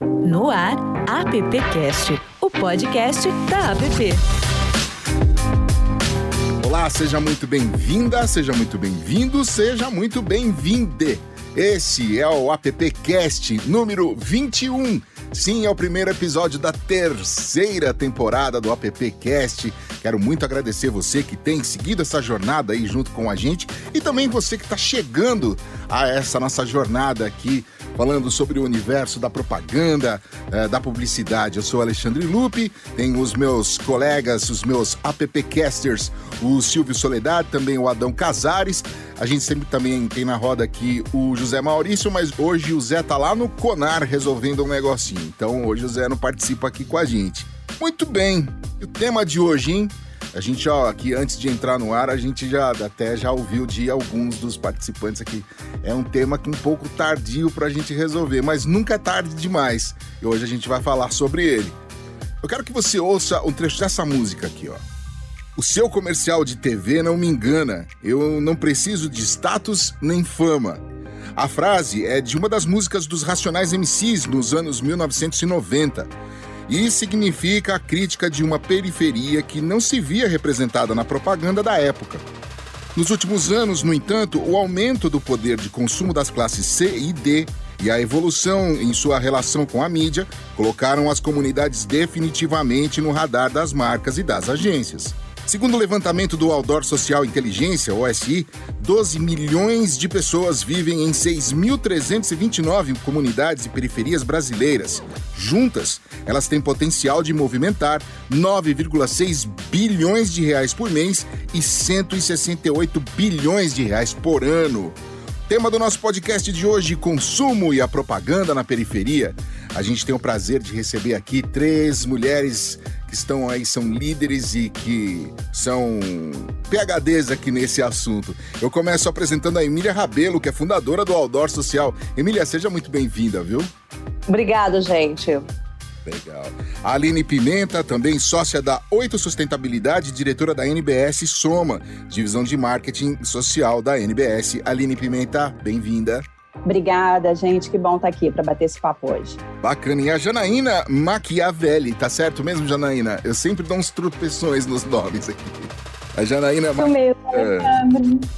No ar, AppCast, o podcast da App. Olá, seja muito bem-vinda, seja muito bem-vindo, seja muito bem-vinde. Esse é o AppCast número 21. Sim, é o primeiro episódio da terceira temporada do AppCast. Quero muito agradecer você que tem seguido essa jornada aí junto com a gente e também você que está chegando a essa nossa jornada aqui falando sobre o universo da propaganda, eh, da publicidade. Eu sou Alexandre Lupe, tenho os meus colegas, os meus appcasters, o Silvio Soledade, também o Adão Casares. A gente sempre também tem na roda aqui o José Maurício, mas hoje o Zé tá lá no Conar resolvendo um negocinho. Então hoje o Zé não participa aqui com a gente. Muito bem, o tema de hoje, hein? A gente, ó, aqui antes de entrar no ar, a gente já até já ouviu de alguns dos participantes aqui. É um tema que um pouco tardio para a gente resolver, mas nunca é tarde demais. E hoje a gente vai falar sobre ele. Eu quero que você ouça um trecho dessa música aqui, ó. O seu comercial de TV não me engana. Eu não preciso de status nem fama. A frase é de uma das músicas dos Racionais MCs nos anos 1990 e significa a crítica de uma periferia que não se via representada na propaganda da época. Nos últimos anos, no entanto, o aumento do poder de consumo das classes C e D e a evolução em sua relação com a mídia colocaram as comunidades definitivamente no radar das marcas e das agências. Segundo o levantamento do Outdoor Social Inteligência, OSI, 12 milhões de pessoas vivem em 6.329 comunidades e periferias brasileiras. Juntas, elas têm potencial de movimentar 9,6 bilhões de reais por mês e 168 bilhões de reais por ano. Tema do nosso podcast de hoje: consumo e a propaganda na periferia. A gente tem o prazer de receber aqui três mulheres que estão aí, são líderes e que são PHDs aqui nesse assunto. Eu começo apresentando a Emília Rabelo, que é fundadora do Outdoor Social. Emília, seja muito bem-vinda, viu? Obrigada, gente. Legal. A Aline Pimenta, também sócia da Oito Sustentabilidade, diretora da NBS Soma, divisão de marketing social da NBS. Aline Pimenta, bem-vinda. Obrigada, gente. Que bom estar aqui para bater esse papo hoje. Bacana. E a Janaína Machiavelli, tá certo mesmo, Janaína? Eu sempre dou uns tropeções nos nomes aqui. A Janaína Isso mesmo, é.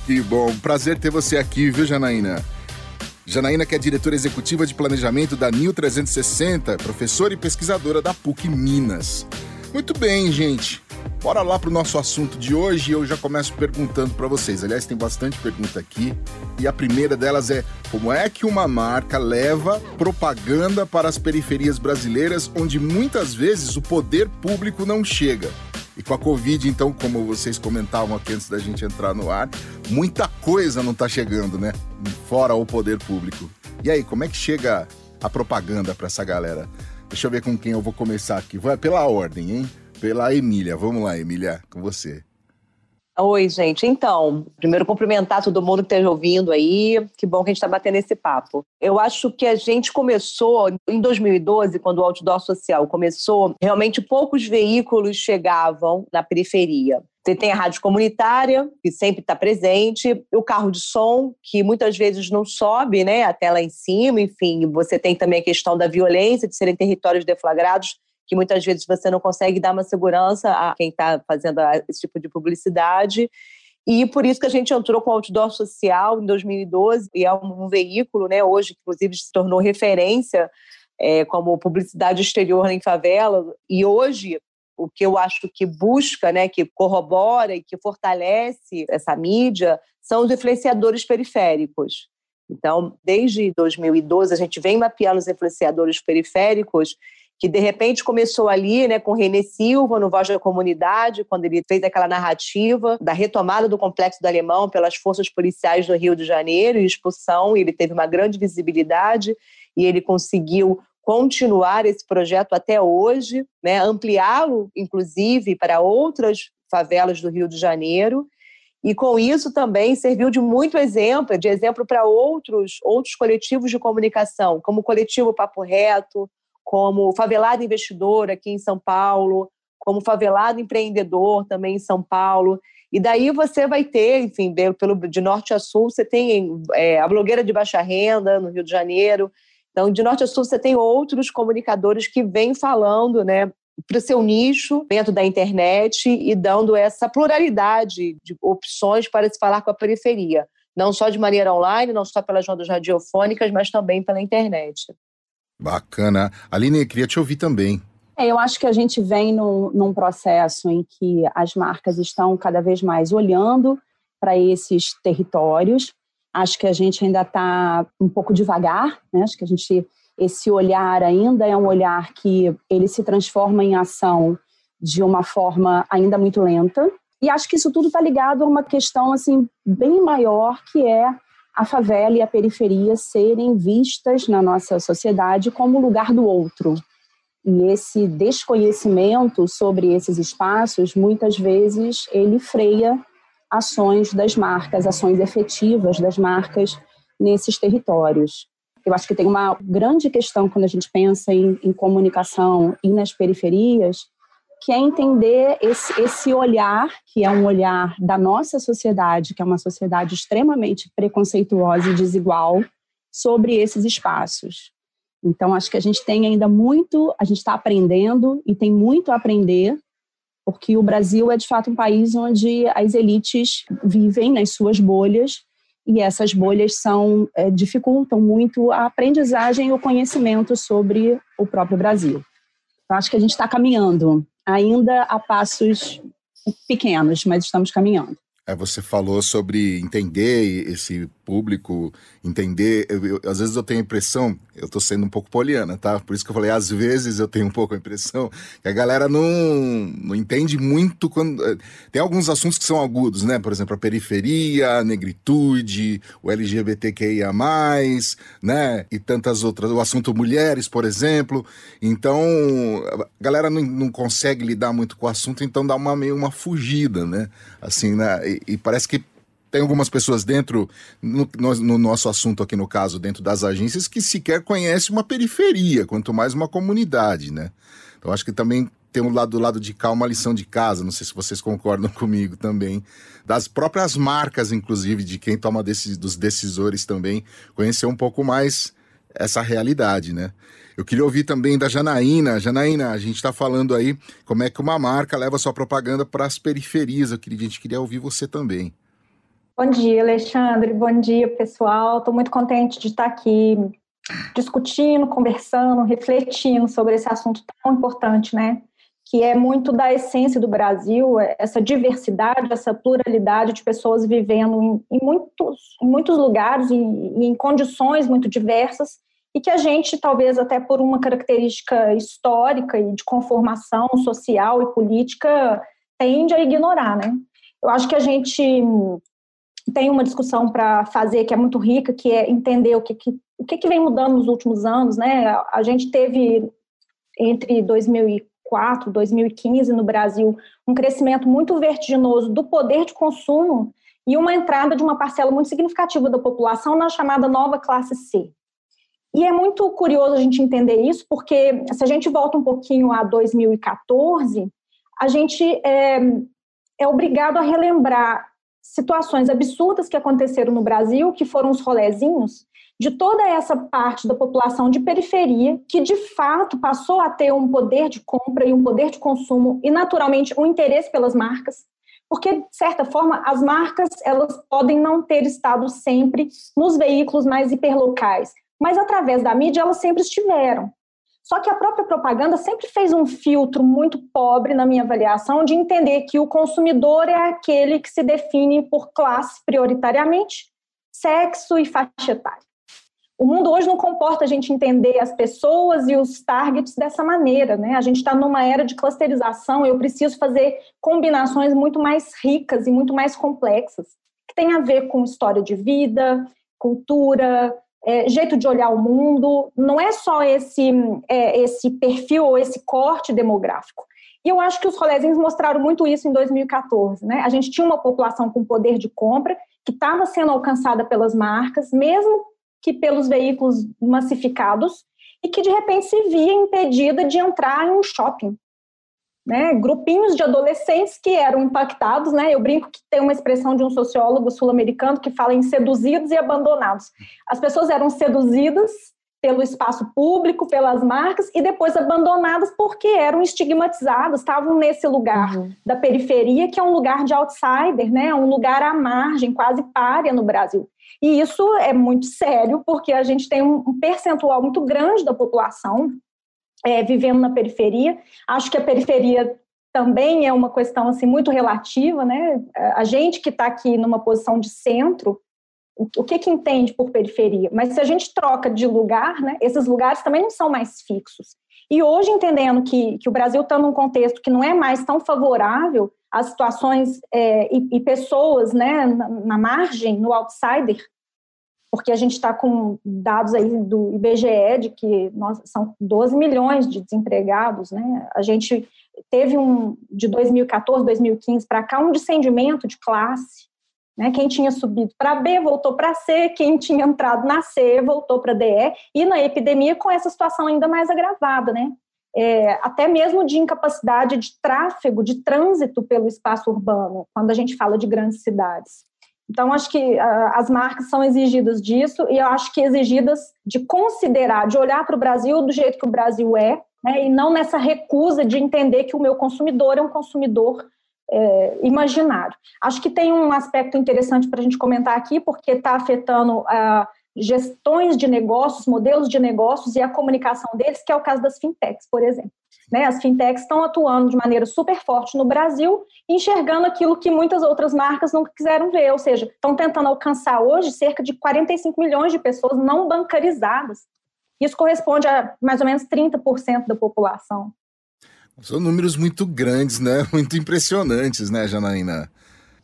Que bom. Prazer ter você aqui, viu, Janaína? Janaína, que é diretora executiva de planejamento da NIL 360, professora e pesquisadora da PUC Minas. Muito bem, gente. Bora lá para o nosso assunto de hoje. Eu já começo perguntando para vocês. Aliás, tem bastante pergunta aqui. E a primeira delas é: como é que uma marca leva propaganda para as periferias brasileiras, onde muitas vezes o poder público não chega? E com a Covid, então, como vocês comentavam aqui antes da gente entrar no ar, muita coisa não está chegando, né? Fora o poder público. E aí, como é que chega a propaganda para essa galera? Deixa eu ver com quem eu vou começar aqui. Vai pela ordem, hein? Pela Emília. Vamos lá, Emília, com você. Oi, gente. Então, primeiro cumprimentar todo mundo que esteja ouvindo aí. Que bom que a gente está batendo esse papo. Eu acho que a gente começou em 2012, quando o outdoor social começou, realmente poucos veículos chegavam na periferia. Você tem a rádio comunitária, que sempre está presente, o carro de som, que muitas vezes não sobe né, até lá em cima, enfim, você tem também a questão da violência, de serem territórios deflagrados, que muitas vezes você não consegue dar uma segurança a quem está fazendo esse tipo de publicidade. E por isso que a gente entrou com o Outdoor Social em 2012, e é um veículo, né, hoje, inclusive, se tornou referência é, como publicidade exterior em favela. E hoje, o que eu acho que busca, né, que corrobora e que fortalece essa mídia, são os influenciadores periféricos. Então, desde 2012, a gente vem mapeando os influenciadores periféricos que de repente começou ali, né, com René Silva no Voz da Comunidade, quando ele fez aquela narrativa da retomada do Complexo do Alemão pelas forças policiais do Rio de Janeiro e expulsão, e ele teve uma grande visibilidade e ele conseguiu continuar esse projeto até hoje, né, ampliá-lo inclusive para outras favelas do Rio de Janeiro. E com isso também serviu de muito exemplo, de exemplo para outros outros coletivos de comunicação, como o coletivo Papo Reto, como favelado investidor aqui em São Paulo, como favelado empreendedor também em São Paulo. E daí você vai ter, enfim, pelo, de norte a sul, você tem é, a blogueira de baixa renda no Rio de Janeiro. Então, de norte a sul, você tem outros comunicadores que vêm falando, né, para o seu nicho dentro da internet e dando essa pluralidade de opções para se falar com a periferia. Não só de maneira online, não só pelas ondas radiofônicas, mas também pela internet. Bacana. Aline, eu queria te ouvir também. É, eu acho que a gente vem num, num processo em que as marcas estão cada vez mais olhando para esses territórios. Acho que a gente ainda está um pouco devagar, né? acho que a gente esse olhar ainda é um olhar que ele se transforma em ação de uma forma ainda muito lenta. E acho que isso tudo está ligado a uma questão assim bem maior que é a favela e a periferia serem vistas na nossa sociedade como lugar do outro. E esse desconhecimento sobre esses espaços, muitas vezes, ele freia ações das marcas, ações efetivas das marcas nesses territórios. Eu acho que tem uma grande questão quando a gente pensa em, em comunicação e nas periferias, que é entender esse, esse olhar, que é um olhar da nossa sociedade, que é uma sociedade extremamente preconceituosa e desigual, sobre esses espaços. Então, acho que a gente tem ainda muito, a gente está aprendendo e tem muito a aprender, porque o Brasil é de fato um país onde as elites vivem nas suas bolhas e essas bolhas são é, dificultam muito a aprendizagem e o conhecimento sobre o próprio Brasil. Então, acho que a gente está caminhando ainda a passos pequenos, mas estamos caminhando. É, você falou sobre entender esse público, entender. Eu, eu, às vezes eu tenho a impressão, eu estou sendo um pouco poliana, tá? Por isso que eu falei, às vezes eu tenho um pouco a impressão que a galera não, não entende muito quando. Eh, tem alguns assuntos que são agudos, né? Por exemplo, a periferia, a negritude, o LGBTQIA, né? E tantas outras. O assunto mulheres, por exemplo. Então, a galera não, não consegue lidar muito com o assunto, então dá uma meio uma fugida, né? Assim, né? E, e parece que tem algumas pessoas dentro, no, no, nosso assunto aqui no caso, dentro das agências, que sequer conhecem uma periferia, quanto mais uma comunidade, né? Então acho que também tem um lado do lado de cá uma lição de casa, não sei se vocês concordam comigo também, das próprias marcas, inclusive, de quem toma desses, dos decisores também, conhecer um pouco mais essa realidade, né? Eu queria ouvir também da Janaína. Janaína, a gente está falando aí como é que uma marca leva sua propaganda para as periferias. Eu queria, a gente queria ouvir você também. Bom dia, Alexandre. Bom dia, pessoal. Estou muito contente de estar aqui discutindo, conversando, refletindo sobre esse assunto tão importante, né? Que é muito da essência do Brasil, essa diversidade, essa pluralidade de pessoas vivendo em, em muitos, em muitos lugares e em, em condições muito diversas e que a gente, talvez até por uma característica histórica e de conformação social e política, tende a ignorar, né? Eu acho que a gente tem uma discussão para fazer que é muito rica, que é entender o que, que, o que, que vem mudando nos últimos anos, né? A gente teve entre 2004 e 2015 no Brasil um crescimento muito vertiginoso do poder de consumo e uma entrada de uma parcela muito significativa da população na chamada nova classe C. E é muito curioso a gente entender isso, porque se a gente volta um pouquinho a 2014, a gente é, é obrigado a relembrar situações absurdas que aconteceram no Brasil, que foram os rolezinhos, de toda essa parte da população de periferia que de fato passou a ter um poder de compra e um poder de consumo e naturalmente um interesse pelas marcas, porque de certa forma as marcas elas podem não ter estado sempre nos veículos mais hiperlocais, mas através da mídia elas sempre estiveram. Só que a própria propaganda sempre fez um filtro muito pobre, na minha avaliação, de entender que o consumidor é aquele que se define por classe prioritariamente, sexo e faixa etária. O mundo hoje não comporta a gente entender as pessoas e os targets dessa maneira, né? A gente está numa era de clusterização, eu preciso fazer combinações muito mais ricas e muito mais complexas, que tem a ver com história de vida, cultura, é, jeito de olhar o mundo, não é só esse, é, esse perfil ou esse corte demográfico. E eu acho que os rolezinhos mostraram muito isso em 2014. Né? A gente tinha uma população com poder de compra que estava sendo alcançada pelas marcas, mesmo que pelos veículos massificados, e que de repente se via impedida de entrar em um shopping, né, grupinhos de adolescentes que eram impactados, né, eu brinco que tem uma expressão de um sociólogo sul-americano que fala em seduzidos e abandonados. As pessoas eram seduzidas pelo espaço público, pelas marcas, e depois abandonadas porque eram estigmatizadas, estavam nesse lugar uhum. da periferia, que é um lugar de outsider, né? um lugar à margem, quase párea no Brasil. E isso é muito sério, porque a gente tem um percentual muito grande da população é, vivendo na periferia. Acho que a periferia também é uma questão assim muito relativa, né? A gente que está aqui numa posição de centro, o que que entende por periferia? Mas se a gente troca de lugar, né? Esses lugares também não são mais fixos. E hoje entendendo que, que o Brasil está num contexto que não é mais tão favorável às situações é, e, e, pessoas, né, na, na margem, no outsider, porque a gente está com dados aí do IBGE de que nós, são 12 milhões de desempregados, né? A gente teve um de 2014, 2015 para cá um descendimento de classe, né? Quem tinha subido para B voltou para C, quem tinha entrado na C voltou para DE e na epidemia com essa situação ainda mais agravada, né? É, até mesmo de incapacidade de tráfego, de trânsito pelo espaço urbano, quando a gente fala de grandes cidades. Então, acho que uh, as marcas são exigidas disso, e eu acho que exigidas de considerar, de olhar para o Brasil do jeito que o Brasil é, né, e não nessa recusa de entender que o meu consumidor é um consumidor é, imaginário. Acho que tem um aspecto interessante para a gente comentar aqui, porque está afetando uh, gestões de negócios, modelos de negócios e a comunicação deles, que é o caso das fintechs, por exemplo. Né? As fintechs estão atuando de maneira super forte no Brasil, enxergando aquilo que muitas outras marcas não quiseram ver, ou seja, estão tentando alcançar hoje cerca de 45 milhões de pessoas não bancarizadas. Isso corresponde a mais ou menos 30% da população. São números muito grandes, né? Muito impressionantes, né, Janaína?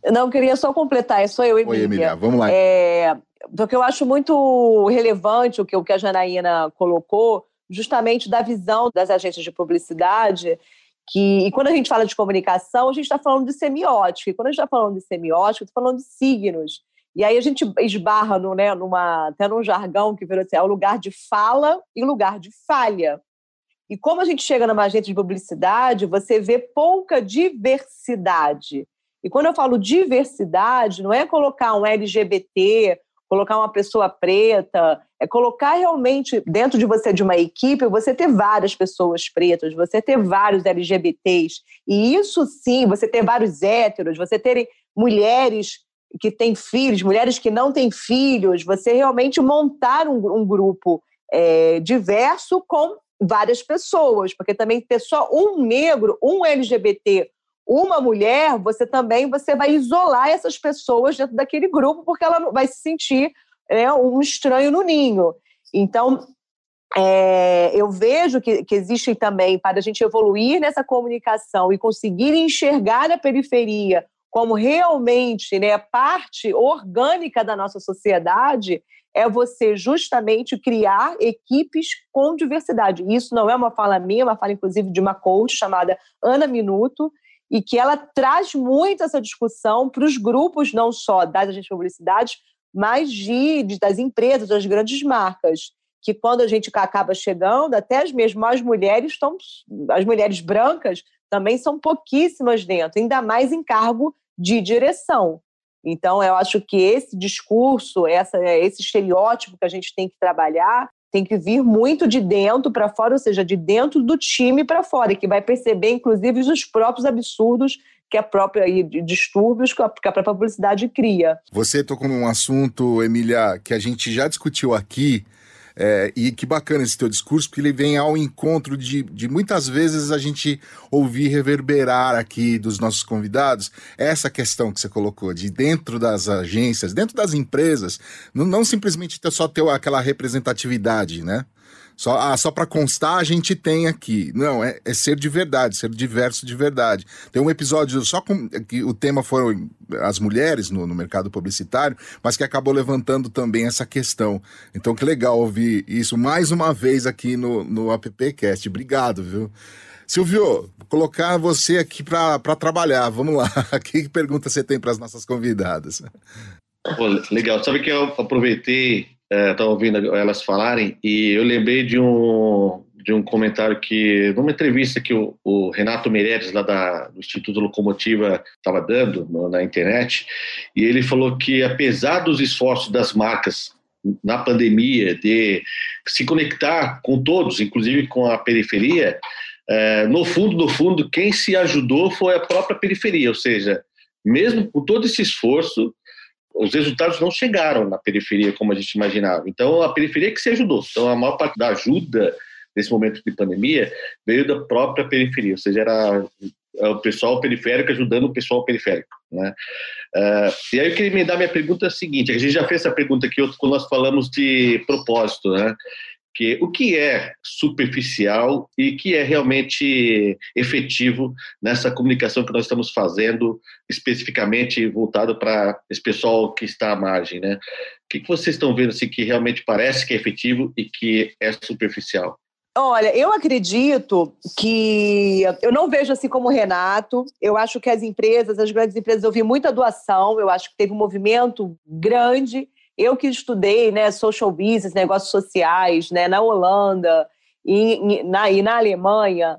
Não, queria só completar, é só eu, Emília. Oi, Emília, vamos lá. É, porque eu acho muito relevante o que, o que a Janaína colocou, justamente da visão das agências de publicidade, que, e quando a gente fala de comunicação, a gente está falando de semiótica, e quando a gente está falando de semiótica, está falando de signos. E aí a gente esbarra no, né, numa, até num jargão que virou assim, é o lugar de fala e o lugar de falha. E como a gente chega numa agência de publicidade, você vê pouca diversidade. E quando eu falo diversidade, não é colocar um LGBT colocar uma pessoa preta, é colocar realmente dentro de você, de uma equipe, você ter várias pessoas pretas, você ter vários LGBTs. E isso sim, você ter vários héteros, você ter mulheres que têm filhos, mulheres que não têm filhos, você realmente montar um, um grupo é, diverso com várias pessoas, porque também ter só um negro, um LGBT uma mulher, você também você vai isolar essas pessoas dentro daquele grupo, porque ela vai se sentir né, um estranho no ninho. Então, é, eu vejo que, que existem também, para a gente evoluir nessa comunicação e conseguir enxergar a periferia como realmente né, parte orgânica da nossa sociedade, é você justamente criar equipes com diversidade. Isso não é uma fala minha, é uma fala inclusive de uma coach chamada Ana Minuto, e que ela traz muito essa discussão para os grupos, não só das agências de publicidade, mas de, de, das empresas, das grandes marcas. Que quando a gente acaba chegando, até as mesmas mulheres estão. As mulheres brancas também são pouquíssimas dentro, ainda mais em cargo de direção. Então, eu acho que esse discurso, essa, esse estereótipo que a gente tem que trabalhar, tem que vir muito de dentro para fora, ou seja, de dentro do time para fora, que vai perceber, inclusive, os próprios absurdos que a própria e distúrbios que a, que a própria publicidade cria. Você tocou num assunto, Emília, que a gente já discutiu aqui, é, e que bacana esse teu discurso, porque ele vem ao encontro de, de muitas vezes a gente ouvir reverberar aqui dos nossos convidados essa questão que você colocou, de dentro das agências, dentro das empresas, não, não simplesmente ter, só ter aquela representatividade, né? Só, ah, só para constar, a gente tem aqui. Não, é, é, ser de verdade, ser diverso de verdade. Tem um episódio só com que o tema foram as mulheres no, no mercado publicitário, mas que acabou levantando também essa questão. Então, que legal ouvir isso mais uma vez aqui no, no AppCast. Obrigado, viu? Silvio, colocar você aqui para trabalhar. Vamos lá. Que pergunta você tem para as nossas convidadas? Pô, legal. Sabe que eu aproveitei estava é, ouvindo elas falarem e eu lembrei de um de um comentário que numa entrevista que o, o Renato Meireles lá da, do Instituto Locomotiva estava dando no, na internet e ele falou que apesar dos esforços das marcas na pandemia, de se conectar com todos, inclusive com a periferia, é, no fundo, no fundo, quem se ajudou foi a própria periferia, ou seja, mesmo com todo esse esforço, os resultados não chegaram na periferia como a gente imaginava. Então, a periferia que se ajudou. Então, a maior parte da ajuda nesse momento de pandemia veio da própria periferia, ou seja, era o pessoal periférico ajudando o pessoal periférico. Né? Uh, e aí eu queria me dar minha pergunta é seguinte, a gente já fez essa pergunta aqui quando nós falamos de propósito, né? Que o que é superficial e que é realmente efetivo nessa comunicação que nós estamos fazendo, especificamente voltado para esse pessoal que está à margem, né? O que, vocês estão vendo assim, que realmente parece que é efetivo e que é superficial? Olha, eu acredito que eu não vejo assim como o Renato. Eu acho que as empresas, as grandes empresas, eu vi muita doação. Eu acho que teve um movimento grande eu que estudei né, social business, negócios sociais, né, na Holanda e na, e na Alemanha,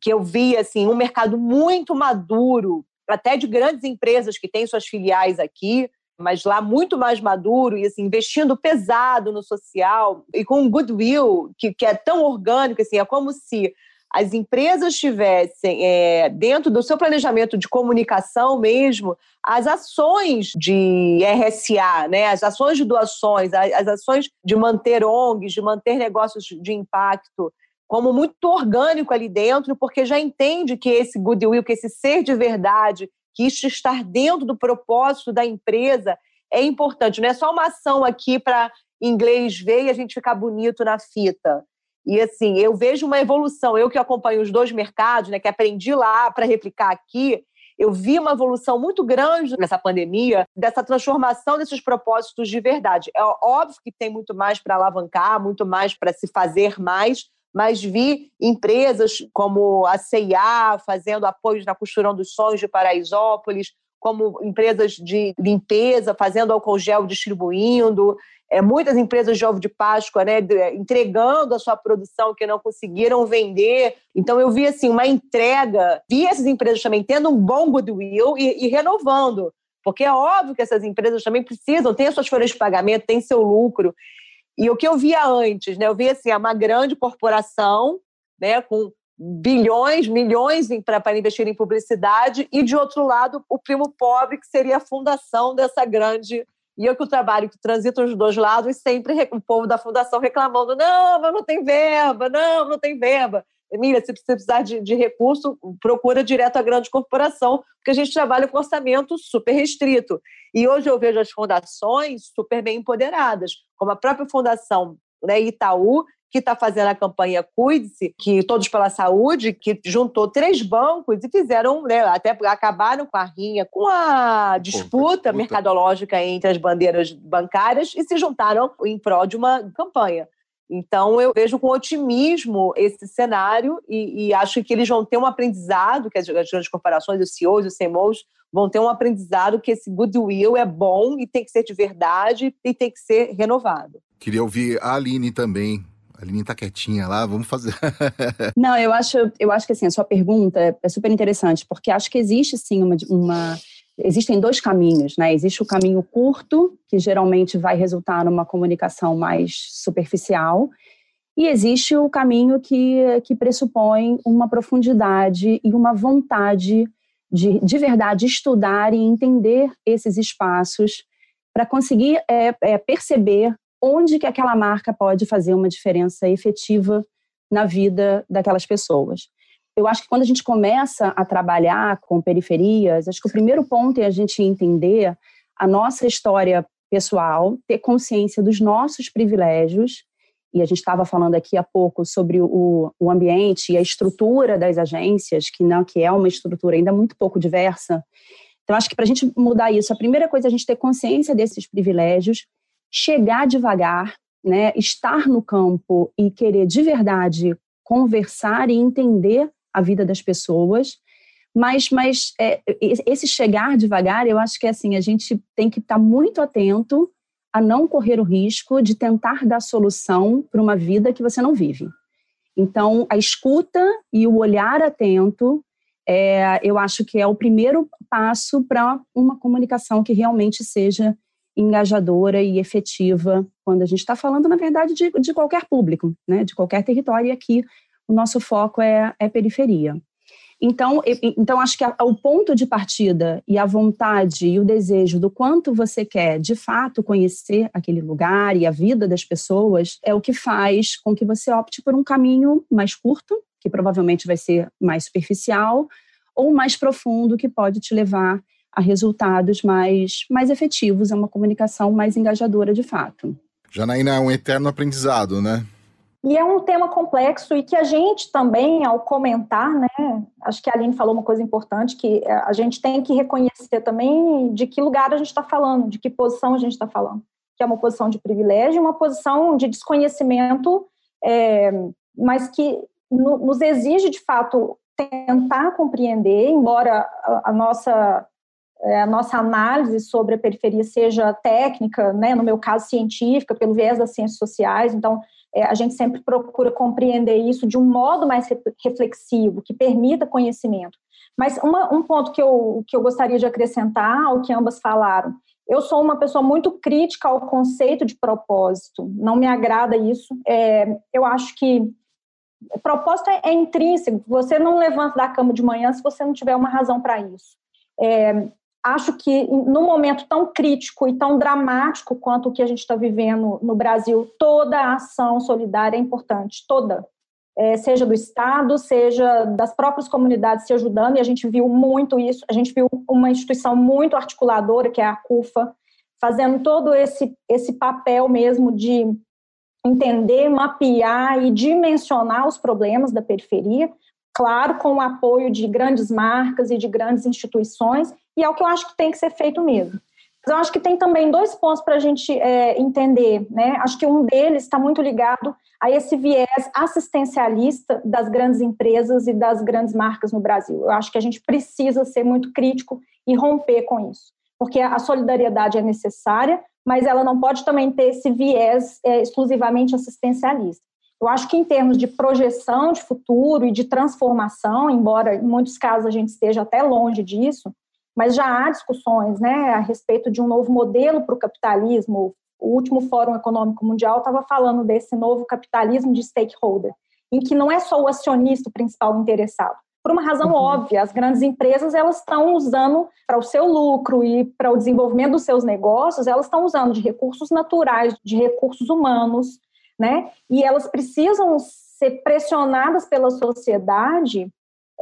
que eu vi assim, um mercado muito maduro, até de grandes empresas que têm suas filiais aqui, mas lá muito mais maduro e assim, investindo pesado no social e com um goodwill que, que é tão orgânico, assim, é como se as empresas tivessem, é, dentro do seu planejamento de comunicação mesmo, as ações de RSA, né, as ações de doações, as, ações de manter ONGs, de manter negócios de impacto, como muito orgânico ali dentro, porque já entende que esse goodwill, que esse ser de verdade, que isso estar dentro do propósito da empresa é importante. Não é só uma ação aqui para inglês ver e a gente ficar bonito na fita. E assim, eu vejo uma evolução. Eu que acompanho os dois mercados, né, que aprendi lá para replicar aqui, eu vi uma evolução muito grande nessa pandemia, dessa transformação desses propósitos de verdade. É óbvio que tem muito mais para alavancar, muito mais para se fazer mais, mas vi empresas como a CIA fazendo apoios na costurão dos sonhos de Paraisópolis, como empresas de limpeza fazendo álcool gel distribuindo, é, muitas empresas de ovo de Páscoa né, entregando a sua produção que não conseguiram vender. Então, eu vi assim, uma entrega, vi essas empresas também tendo um bom goodwill e, e renovando. Porque é óbvio que essas empresas também precisam, têm suas folhas de pagamento, têm seu lucro. E o que eu via antes, né, eu via assim, uma grande corporação né, com bilhões, milhões para investir em publicidade, e de outro lado, o primo pobre, que seria a fundação dessa grande e eu que trabalho que transita os dois lados, sempre o povo da fundação reclamando: não, mas não tem verba, não, não tem verba. Emília, se precisar de, de recurso, procura direto a grande corporação, porque a gente trabalha com orçamento super restrito. E hoje eu vejo as fundações super bem empoderadas, como a própria Fundação né, Itaú, que está fazendo a campanha Cuide-se, que Todos pela Saúde, que juntou três bancos e fizeram, né, até acabaram com a rinha, com a disputa mercadológica entre as bandeiras bancárias e se juntaram em prol de uma campanha. Então, eu vejo com otimismo esse cenário e, e, acho que eles vão ter um aprendizado, que as, as grandes corporações, os CEOs, os CMOs, vão ter um aprendizado que esse goodwill é bom e tem que ser de verdade e tem que ser renovado. Queria ouvir a Aline também a Aline tá quietinha lá, vamos fazer. Não, eu acho, eu acho que assim, a sua pergunta é super interessante, porque acho que existe sim uma, uma existem dois caminhos, né? Existe o caminho curto, que geralmente vai resultar numa comunicação mais superficial, e existe o caminho que, que pressupõe uma profundidade e uma vontade de, de verdade, estudar e entender esses espaços para conseguir é, é, perceber onde que aquela marca pode fazer uma diferença efetiva na vida daquelas pessoas. Eu acho que quando a gente começa a trabalhar com periferias, acho que o primeiro ponto é a gente entender a nossa história pessoal, ter consciência dos nossos privilégios, e a gente estava falando aqui há pouco sobre o, o ambiente e a estrutura das agências, que não que é uma estrutura ainda muito pouco diversa. Então, acho que para a gente mudar isso, a primeira coisa é a gente ter consciência desses privilégios chegar devagar, né, estar no campo e querer de verdade conversar e entender a vida das pessoas. Mas, mas é, esse chegar devagar, eu acho que é assim, a gente tem que estar muito atento a não correr o risco de tentar dar solução para uma vida que você não vive. Então, a escuta e o olhar atento, é, eu acho que é o primeiro passo para uma comunicação que realmente seja engajadora e efetiva quando a gente está falando, na verdade, de, de qualquer público, né, de qualquer território, e aqui o nosso foco é, é periferia. Então, então acho que a, o ponto de partida e a vontade e o desejo do quanto você quer de fato conhecer aquele lugar e a vida das pessoas é o que faz com que você opte por um caminho mais curto, que provavelmente vai ser mais superficial, ou mais profundo, que pode te levar a resultados mais, mais efetivos, a uma comunicação mais engajadora de fato. Janaína, é um eterno aprendizado, né? E é um tema complexo e que a gente também, ao comentar, né, acho que a Aline falou uma coisa importante, que a gente tem que reconhecer também de que lugar a gente está falando, de que posição a gente está falando, que é uma posição de privilégio, uma posição de desconhecimento, é, mas que no, nos exige, de fato, tentar compreender, embora a, a nossa é, a nossa análise sobre a periferia seja técnica, né, no meu caso científica, pelo viés das ciências sociais, então é, a gente sempre procura compreender isso de um modo mais reflexivo, que permita conhecimento. Mas uma, um ponto que eu, que eu gostaria de acrescentar ao que ambas falaram, eu sou uma pessoa muito crítica ao conceito de propósito, não me agrada isso. É, eu acho que propósito é, é, intrínseco, você não levanta da cama de manhã se você não tiver uma razão para isso. É, acho que num momento tão crítico e tão dramático quanto o que a gente está vivendo no Brasil, toda a ação solidária é importante, toda. É, seja do Estado, seja das próprias comunidades se ajudando, e a gente viu muito isso, a gente viu uma instituição muito articuladora, que é a CUFA, fazendo todo esse, esse papel mesmo de entender, mapear e dimensionar os problemas da periferia, claro, com o apoio de grandes marcas e de grandes instituições, e é o que eu acho que tem que ser feito mesmo. Mas eu acho que tem também dois pontos para a gente é, entender, né? Acho que um deles está muito ligado a esse viés assistencialista das grandes empresas e das grandes marcas no Brasil. Eu acho que a gente precisa ser muito crítico e romper com isso, porque a solidariedade é necessária, mas ela não pode também ter esse viés é, exclusivamente assistencialista. Eu acho que em termos de projeção de futuro e de transformação, embora em muitos casos a gente esteja até longe disso, mas já há discussões né, a respeito de um novo modelo para o capitalismo. O último Fórum Econômico Mundial estava falando desse novo capitalismo de stakeholder, em que não é só o acionista o principal interessado. Por uma razão uhum. óbvia, as grandes empresas elas estão usando para o seu lucro e para o desenvolvimento dos seus negócios, elas estão usando de recursos naturais, de recursos humanos, né? E elas precisam ser pressionadas pela sociedade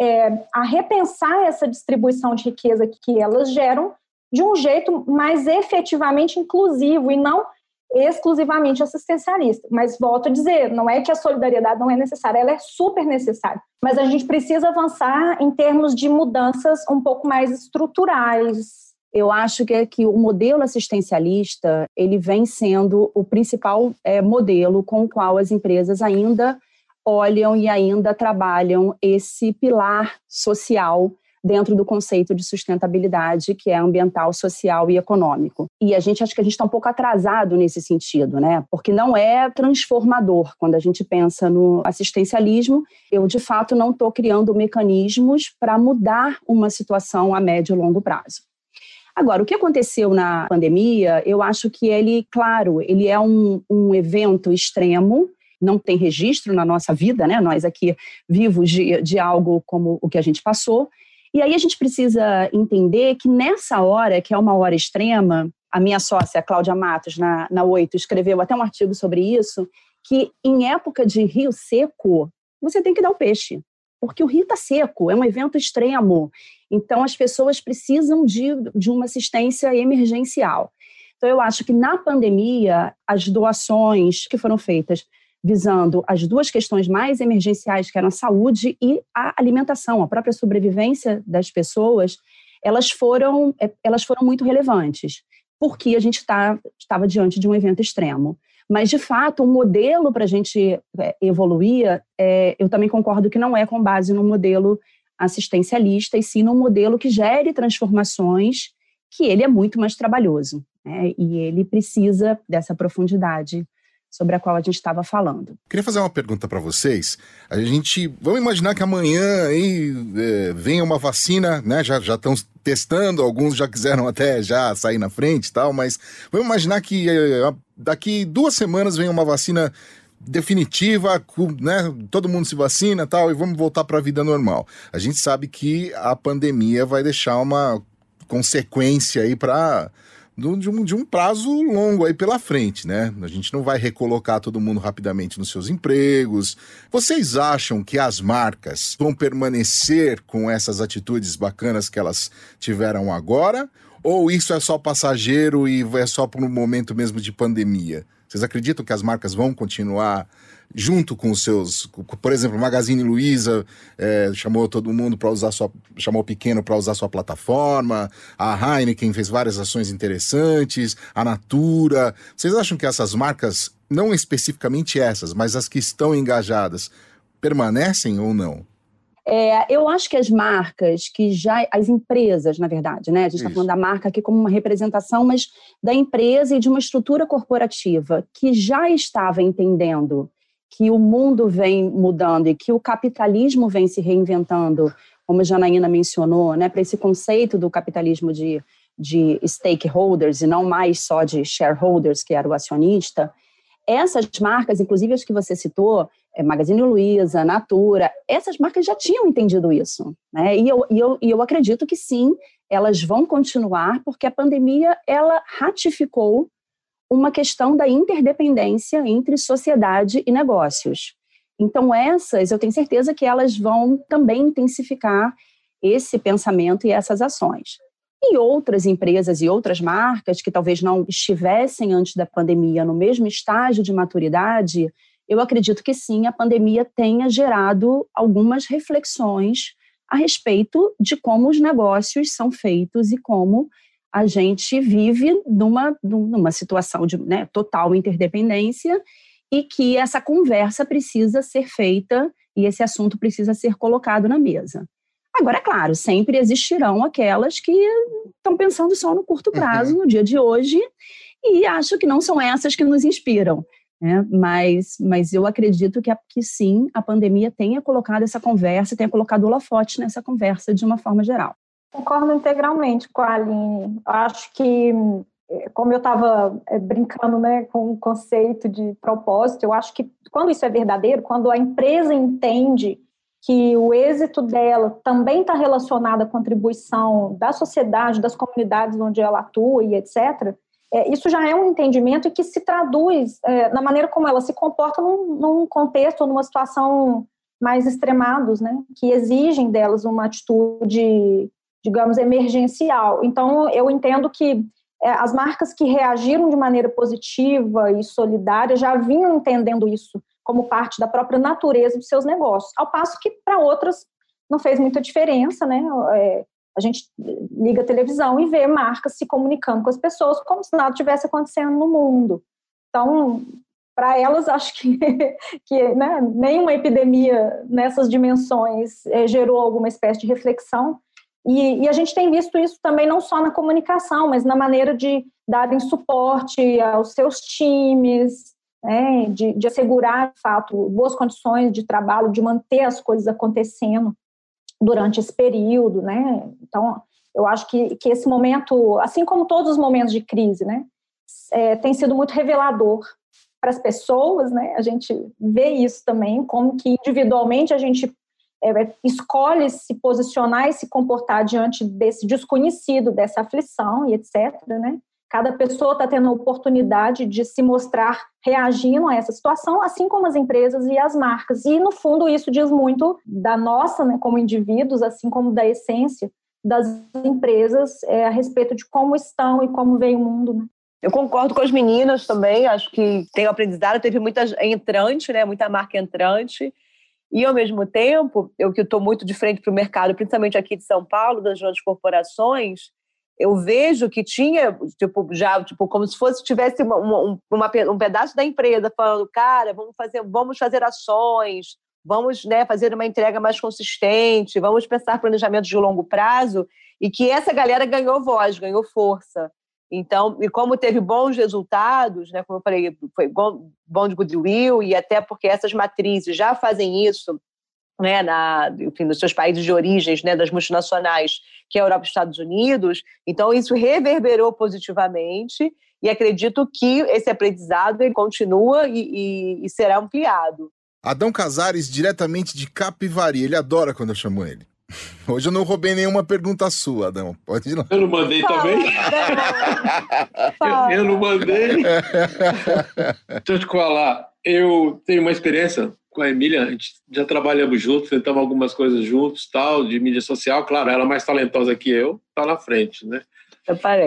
é, a repensar essa distribuição de riqueza que elas geram de um jeito mais efetivamente inclusivo e não exclusivamente assistencialista. Mas volto a dizer, não é que a solidariedade não é necessária, ela é super necessária. Mas a gente precisa avançar em termos de mudanças um pouco mais estruturais. Eu acho que, é que o modelo assistencialista ele vem sendo o principal é, modelo com o qual as empresas ainda olham e ainda trabalham esse pilar social dentro do conceito de sustentabilidade, que é ambiental, social e econômico. E a gente acha que a gente está um pouco atrasado nesse sentido, né? Porque não é transformador. Quando a gente pensa no assistencialismo, eu de fato não estou criando mecanismos para mudar uma situação a médio e longo prazo. Agora, o que aconteceu na pandemia, eu acho que ele, claro, ele é um, um evento extremo não tem registro na nossa vida, né? Nós aqui vivos de, de algo como o que a gente passou. E aí a gente precisa entender que nessa hora, que é uma hora extrema, a minha sócia, Cláudia Matos, na, na 8, escreveu até um artigo sobre isso, que em época de rio seco, você tem que dar o peixe, porque o rio está seco, é um evento extremo. Então, as pessoas precisam de, de uma assistência emergencial. Então, eu acho que na pandemia, as doações que foram feitas visando as duas questões mais emergenciais, que eram a saúde e a alimentação, a própria sobrevivência das pessoas, elas foram, é, elas foram muito relevantes, porque a gente tá, estava diante de um evento extremo. Mas, de fato, o modelo para a gente é, evoluir, é, eu também concordo que não é com base no modelo assistencialista, e sim num modelo que gere transformações, que ele é muito mais trabalhoso, né? e ele precisa dessa profundidade sobre a qual a gente estava falando. Queria fazer uma pergunta para vocês. A gente, vamos imaginar que amanhã aí é, venha uma vacina, né? Já estão testando, alguns já quiseram até já sair na frente tal, mas vamos imaginar que eh, daqui duas semanas vem uma vacina definitiva, né? Todo mundo se vacina tal, e vamos voltar para a vida normal. A gente sabe que a pandemia vai deixar uma consequência aí para de um, de um prazo longo aí pela frente, né? A gente não vai recolocar todo mundo rapidamente nos seus empregos. Vocês acham que as marcas vão permanecer com essas atitudes bacanas que elas tiveram agora? Ou isso é só passageiro e é só por um momento mesmo de pandemia? Vocês acreditam que as marcas vão continuar junto com os seus, por exemplo, Magazine Luiza é, chamou todo mundo para usar sua, chamou o pequeno para usar sua plataforma, a Heineken fez várias ações interessantes, a Natura. Vocês acham que essas marcas, não especificamente essas, mas as que estão engajadas, permanecem ou não? É, eu acho que as marcas que já. As empresas, na verdade, né? A gente está falando da marca aqui como uma representação, mas da empresa e de uma estrutura corporativa que já estava entendendo que o mundo vem mudando e que o capitalismo vem se reinventando, como a Janaína mencionou, né? Para esse conceito do capitalismo de, de stakeholders e não mais só de shareholders, que era o acionista. Essas marcas, inclusive as que você citou, é, Magazine Luiza, Natura, essas marcas já tinham entendido isso. Né? E, eu, e, eu, e eu acredito que sim, elas vão continuar, porque a pandemia ela ratificou uma questão da interdependência entre sociedade e negócios. Então, essas, eu tenho certeza que elas vão também intensificar esse pensamento e essas ações. E outras empresas e outras marcas que talvez não estivessem antes da pandemia no mesmo estágio de maturidade, eu acredito que sim, a pandemia tenha gerado algumas reflexões a respeito de como os negócios são feitos e como a gente vive numa, numa situação de né, total interdependência e que essa conversa precisa ser feita e esse assunto precisa ser colocado na mesa. Agora, é claro, sempre existirão aquelas que estão pensando só no curto prazo, uhum. no dia de hoje, e acho que não são essas que nos inspiram. Né? Mas, mas eu acredito que, que sim, a pandemia tenha colocado essa conversa, tenha colocado o holofote nessa conversa de uma forma geral. Concordo integralmente com a Aline. Acho que, como eu estava é, brincando né, com o conceito de propósito, eu acho que quando isso é verdadeiro, quando a empresa entende que o êxito dela também está relacionado à contribuição da sociedade, das comunidades onde ela atua e etc., é, isso já é um entendimento que se traduz é, na maneira como ela se comporta num, num contexto, numa situação mais extremados, né, que exigem delas uma atitude, digamos, emergencial. Então, eu entendo que é, as marcas que reagiram de maneira positiva e solidária já vinham entendendo isso como parte da própria natureza dos seus negócios, ao passo que para outras não fez muita diferença, né? É, a gente liga a televisão e vê marcas se comunicando com as pessoas como se nada tivesse acontecendo no mundo. Então, para elas, acho que, que né, nenhuma epidemia nessas dimensões é, gerou alguma espécie de reflexão. E, e, a gente tem visto isso também não só na comunicação, mas na maneira de darem suporte aos seus times, né, de, de assegurar, de fato, boas condições de trabalho, de manter as coisas acontecendo durante esse período, né? Então, eu acho que, que esse momento, assim como todos os momentos de crise, né, é, tem sido muito revelador para as pessoas, né? A gente vê isso também, como que individualmente a gente é, escolhe se posicionar e se comportar diante desse desconhecido, dessa aflição e etc, né? Cada pessoa está tendo a oportunidade de se mostrar reagindo a essa situação, assim como as empresas e as marcas. E, no fundo, isso diz muito da nossa, né, como indivíduos, assim como da essência das empresas é, a respeito de como estão e como veio o mundo. Né? Eu concordo com as meninas também, acho que tem aprendizado, teve muita entrante, né, muita marca entrante, e ao mesmo tempo, eu que estou muito de frente para o mercado, principalmente aqui de São Paulo, das grandes corporações, eu vejo que tinha, tipo, já, tipo, como se fosse, tivesse uma, uma, uma, um pedaço da empresa falando, cara, vamos fazer, vamos fazer ações, vamos né, fazer uma entrega mais consistente, vamos pensar planejamentos de longo prazo, e que essa galera ganhou voz, ganhou força. Então, e como teve bons resultados, né, como eu falei, foi bom, de goodwill, e até porque essas matrizes já fazem isso né, na, enfim, nos seus países de origens, né, das multinacionais, que é a Europa e Estados Unidos. Então, isso reverberou positivamente e acredito que esse aprendizado ele continua e, e, e será ampliado. Adão Casares, diretamente de Capivari, ele adora quando eu chamo ele. Hoje eu não roubei nenhuma pergunta sua, Adão. Pode ir lá. Eu não mandei Fala, também? eu, eu não mandei. Deixa eu te falar. Eu tenho uma experiência com a Emília, a gente já trabalhamos juntos, tentamos algumas coisas juntos, tal, de mídia social. Claro, ela é mais talentosa que eu, tá na frente, né?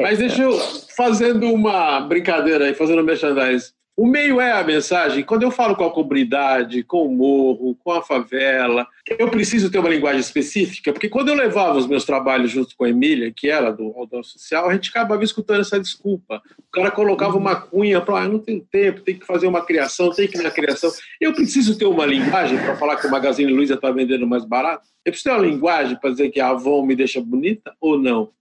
Mas deixa eu, fazendo uma brincadeira aí, fazendo merchandise. O meio é a mensagem. Quando eu falo com a comunidade, com o morro, com a favela, eu preciso ter uma linguagem específica, porque quando eu levava os meus trabalhos junto com a Emília, que era do Aldão Social, a gente acabava escutando essa desculpa. O cara colocava uma cunha para, ah, não tenho tempo, tem que fazer uma criação, tem que ir na criação. Eu preciso ter uma linguagem para falar que o Magazine Luiza está vendendo mais barato? Eu preciso ter uma linguagem para dizer que a Avon me deixa bonita ou não?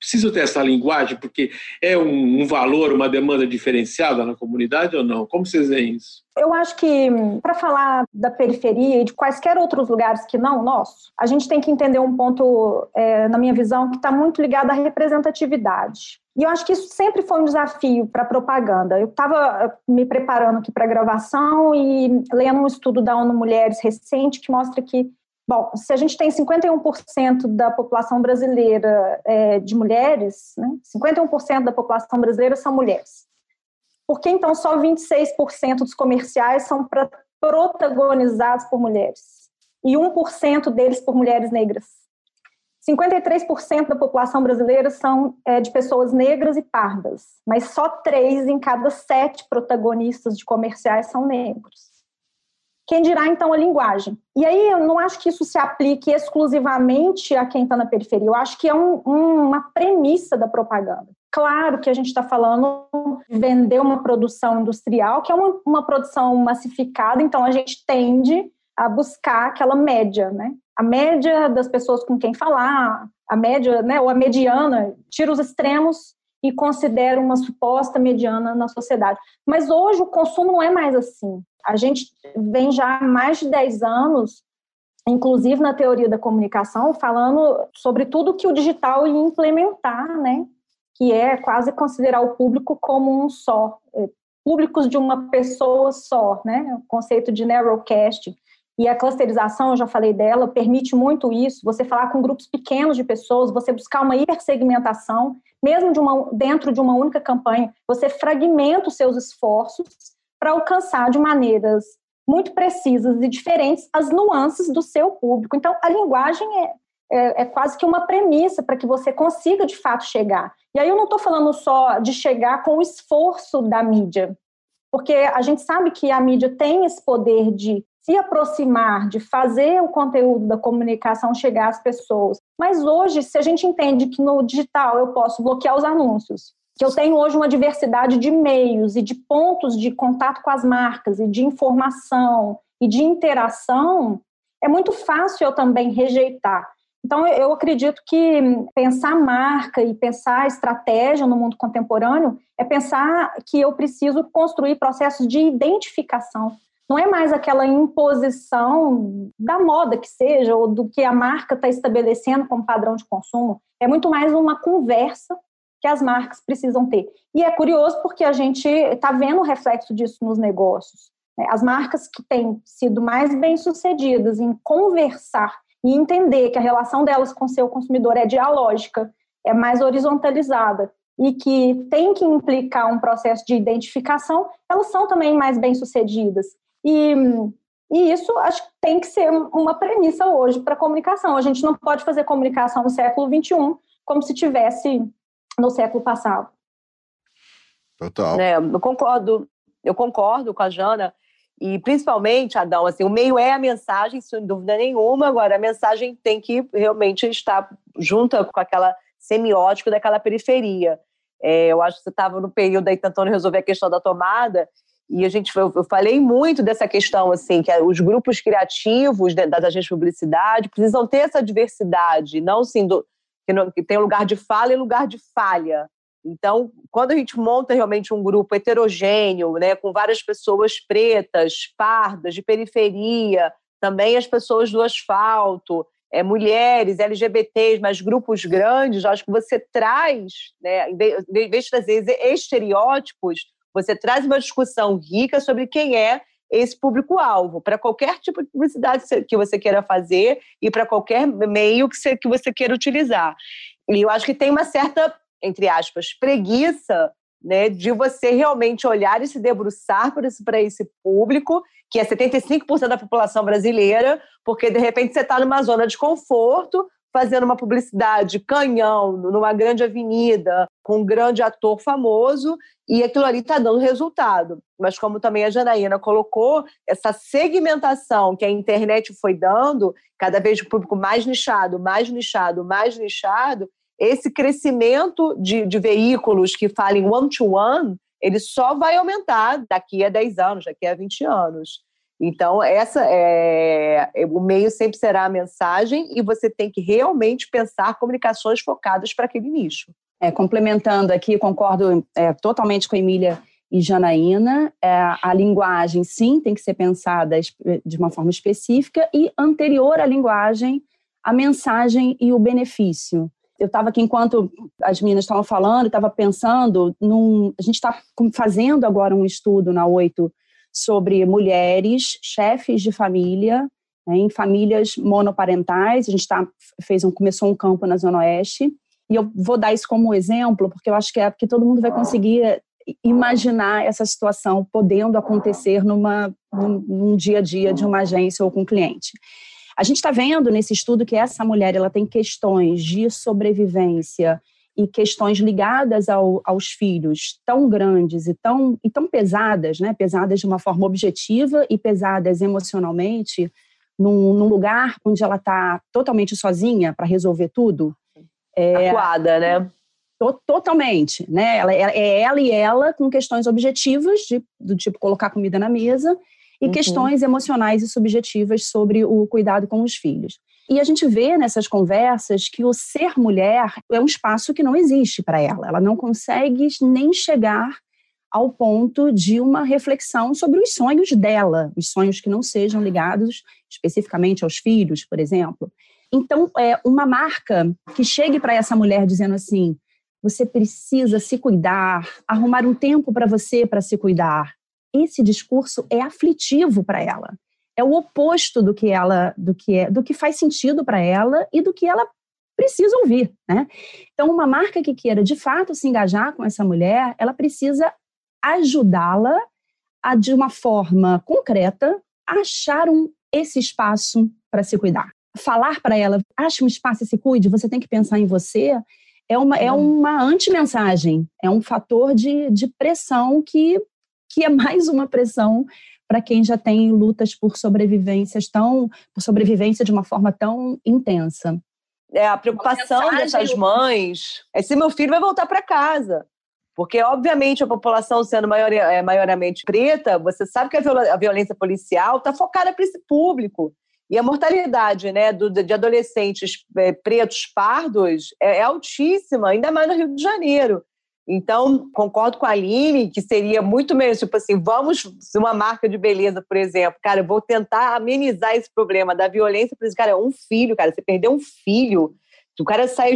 Preciso ter essa linguagem porque é um, um, valor, uma demanda diferenciada na comunidade ou não? Como vocês veem isso? Eu acho que, para falar da periferia e de quaisquer outros lugares que não o nosso, a gente tem que entender um ponto, é, na minha visão, que está muito ligado à representatividade. E eu acho que isso sempre foi um desafio para a propaganda. Eu estava me preparando aqui para a gravação e lendo um estudo da ONU Mulheres recente que mostra que Bom, se a gente tem 51% da população brasileira é, de mulheres, né, 51% da população brasileira são mulheres. Por que então só 26% dos comerciais são protagonizados por mulheres? E 1% deles por mulheres negras? 53% da população brasileira são é, de pessoas negras e pardas, mas só 3 em cada 7 protagonistas de comerciais são negros. Quem dirá então a linguagem? E aí eu não acho que isso se aplique exclusivamente a quem está na periferia, eu acho que é um, um, uma premissa da propaganda. Claro que a gente está falando de vender uma produção industrial, que é uma, uma produção massificada, então a gente tende a buscar aquela média, né? A média das pessoas com quem falar, a média, né, ou a mediana, tira os extremos e considera uma suposta mediana na sociedade. Mas hoje o consumo não é mais assim. A gente vem já há mais de 10 anos, inclusive na teoria da comunicação, falando sobre tudo que o digital ia implementar, né? que é quase considerar o público como um só, é, públicos de uma pessoa só, né? o conceito de narrowcast. E a clusterização, eu já falei dela, permite muito isso, você falar com grupos pequenos de pessoas, você buscar uma hipersegmentação, mesmo de uma, dentro de uma única campanha, você fragmenta os seus esforços para alcançar de maneiras muito precisas e diferentes as nuances do seu público. Então, a linguagem é, é, é quase que uma premissa para que você consiga, de fato, chegar. E aí eu não estou falando só de chegar com o esforço da mídia, porque a gente sabe que a mídia tem esse poder de se aproximar, de fazer o conteúdo da comunicação chegar às pessoas. Mas hoje, se a gente entende que no digital eu posso bloquear os anúncios, que eu tenho hoje uma diversidade de meios e de pontos de contato com as marcas e de informação e de interação, é muito fácil eu também rejeitar. Então, eu acredito que pensar marca e pensar estratégia no mundo contemporâneo é pensar que eu preciso construir processos de identificação. Não é mais aquela imposição da moda que seja, ou do que a marca está estabelecendo como padrão de consumo. É muito mais uma conversa que as marcas precisam ter. E é curioso porque a gente está vendo o reflexo disso nos negócios. Né? As marcas que têm sido mais bem-sucedidas em conversar e entender que a relação delas com seu consumidor é dialógica, é mais horizontalizada e que tem que implicar um processo de identificação, elas são também mais bem-sucedidas. E, e isso acho que tem que ser uma premissa hoje para a comunicação. A gente não pode fazer comunicação no século XXI como se tivesse no século passado. Total. É, eu concordo, eu concordo com a Jana, e principalmente, Adão, assim, o meio é a mensagem, sem dúvida nenhuma, agora a mensagem tem que realmente estar junta com aquela semiótica daquela periferia. É, eu acho que você estava no período aí tentando resolver a questão da tomada, e a gente eu, eu falei muito dessa questão assim que os grupos criativos das agências de publicidade precisam ter essa diversidade não assim do, que, não, que tem lugar de fala e lugar de falha. Então, quando a gente monta realmente um grupo heterogêneo, né, com várias pessoas pretas, pardas, de periferia, também as pessoas do asfalto, é, mulheres, LGBTs, mas grupos grandes, acho que você traz, né, em vez de trazer estereótipos, você traz uma discussão rica sobre quem é esse público-alvo, para qualquer tipo de publicidade que você queira fazer e para qualquer meio que você, que você queira utilizar. E eu acho que tem uma certa, entre aspas, preguiça né, de você realmente olhar e se debruçar para esse, esse público, que é 75% da população brasileira, porque de repente você está numa zona de conforto, fazendo uma publicidade canhão numa grande avenida, com um grande ator famoso, e aquilo ali está dando resultado. Mas como também a Janaína colocou, essa segmentação que a internet foi dando, cada vez o público mais nichado, mais nichado, mais nichado, esse crescimento de, de veículos que falem one-to-one, ele só vai aumentar daqui a 10 anos, daqui a 20 anos. Então, essa é, é, o meio sempre será a mensagem e você tem que realmente pensar comunicações focadas para aquele nicho. É, complementando aqui, concordo é, totalmente com a Emília e Janaína. É, a linguagem, sim, tem que ser pensada de uma forma específica e anterior à linguagem, a mensagem e o benefício eu estava aqui enquanto as meninas estavam falando, estava pensando num, a gente está fazendo agora um estudo na oito sobre mulheres chefes de família né, em famílias monoparentais. A gente tá, fez um começou um campo na zona oeste e eu vou dar isso como exemplo porque eu acho que é porque todo mundo vai conseguir imaginar essa situação podendo acontecer numa num, num dia a dia de uma agência ou com um cliente. A gente está vendo nesse estudo que essa mulher ela tem questões de sobrevivência e questões ligadas ao, aos filhos tão grandes e tão, e tão pesadas, né? pesadas de uma forma objetiva e pesadas emocionalmente, num, num lugar onde ela está totalmente sozinha para resolver tudo. É, Acuada, né? To, totalmente, né? Ela, é, ela e ela com questões objetivas, de, do tipo colocar comida na mesa, e uhum. questões emocionais e subjetivas sobre o cuidado com os filhos. E a gente vê nessas conversas que o ser mulher é um espaço que não existe para ela. Ela não consegue nem chegar ao ponto de uma reflexão sobre os sonhos dela, os sonhos que não sejam ligados especificamente aos filhos, por exemplo. Então, é uma marca que chegue para essa mulher dizendo assim: você precisa se cuidar, arrumar um tempo para você para se cuidar, esse discurso é aflitivo para ela. É o oposto do que ela, do que é, do que faz sentido para ela e do que ela precisa ouvir, né? Então, uma marca que queira de fato se engajar com essa mulher, ela precisa ajudá-la a de uma forma concreta achar um esse espaço para se cuidar. Falar para ela, ache um espaço e se cuide, você tem que pensar em você, é uma, é uma anti-mensagem, é um fator de, de pressão que que é mais uma pressão para quem já tem lutas por sobrevivências tão, por sobrevivência de uma forma tão intensa. É, a preocupação dessas mães é se meu filho vai voltar para casa. Porque, obviamente, a população sendo maior, é, maiormente preta, você sabe que a, violência policial está focada para esse público. E a mortalidade né, do, de adolescentes é, pretos pardos é, é, altíssima, ainda mais no Rio de Janeiro. Então, concordo com a Aline que seria muito melhor, tipo assim, vamos, uma marca de beleza, por exemplo, cara, eu vou tentar amenizar esse problema da violência, por exemplo, cara, um filho, cara, você perdeu um filho, o cara sai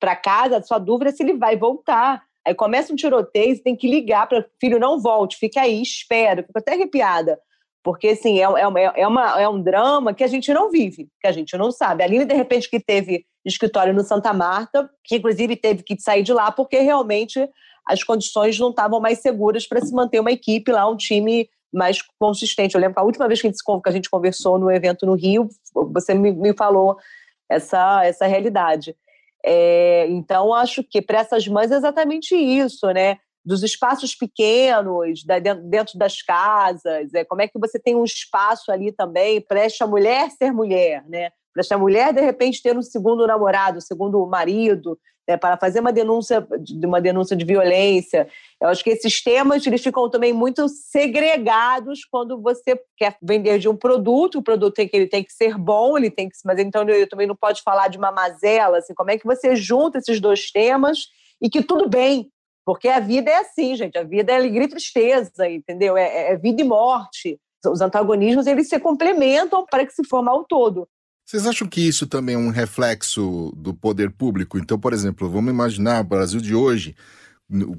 para casa, a sua dúvida é se ele vai voltar. Aí começa um tiroteio, você tem que ligar para filho não volte, fica aí, espera, fico até arrepiada. Porque, assim, é, é, é, uma, é um drama que a gente não vive, que a gente não sabe. A Aline, de repente, que teve escritório no Santa Marta, que inclusive teve que sair de lá porque realmente as condições não estavam mais seguras para se manter uma equipe lá, um time mais consistente. Eu lembro que a última vez que a gente, que a gente conversou no evento no Rio, você me, me falou essa, essa realidade. É, então, acho que para essas mães é exatamente isso, né? Dos espaços pequenos, da, dentro das casas, é, como é que você tem um espaço ali também para esta mulher ser mulher, né? Para esta mulher, de repente, ter um segundo namorado, um segundo marido, né? para fazer uma denúncia, uma denúncia de violência. Eu acho que esses temas eles ficam também muito segregados quando você quer vender de um produto, o produto tem que, ele tem que ser bom, ele tem que, mas então eu também não pode falar de uma mazela, assim, como é que você junta esses dois temas e que tudo bem, porque a vida é assim, gente. A vida é alegria e tristeza, entendeu? É, é, é vida e morte. Os antagonismos, eles se complementam para que se formar o todo. Vocês acham que isso também é um reflexo do poder público? Então, por exemplo, vamos imaginar o Brasil de hoje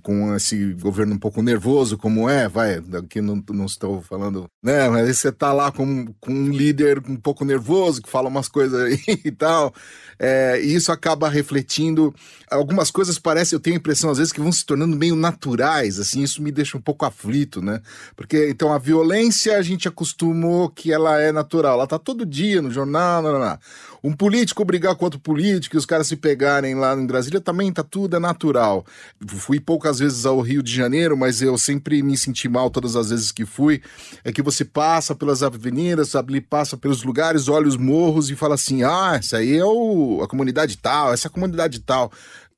com esse governo um pouco nervoso como é, vai, aqui não, não estou falando, né, mas você tá lá com, com um líder um pouco nervoso, que fala umas coisas aí e tal, é, e isso acaba refletindo, algumas coisas parecem, eu tenho a impressão às vezes que vão se tornando meio naturais, assim, isso me deixa um pouco aflito, né, porque então a violência a gente acostumou que ela é natural, ela tá todo dia no jornal, não, não, não. um político brigar com outro político e os caras se pegarem lá em Brasília também tá tudo é natural, fui fui poucas vezes ao Rio de Janeiro, mas eu sempre me senti mal todas as vezes que fui. É que você passa pelas avenidas, sabe, passa pelos lugares, olha os morros e fala assim: ah, essa aí é o, a comunidade tal, essa é a comunidade tal.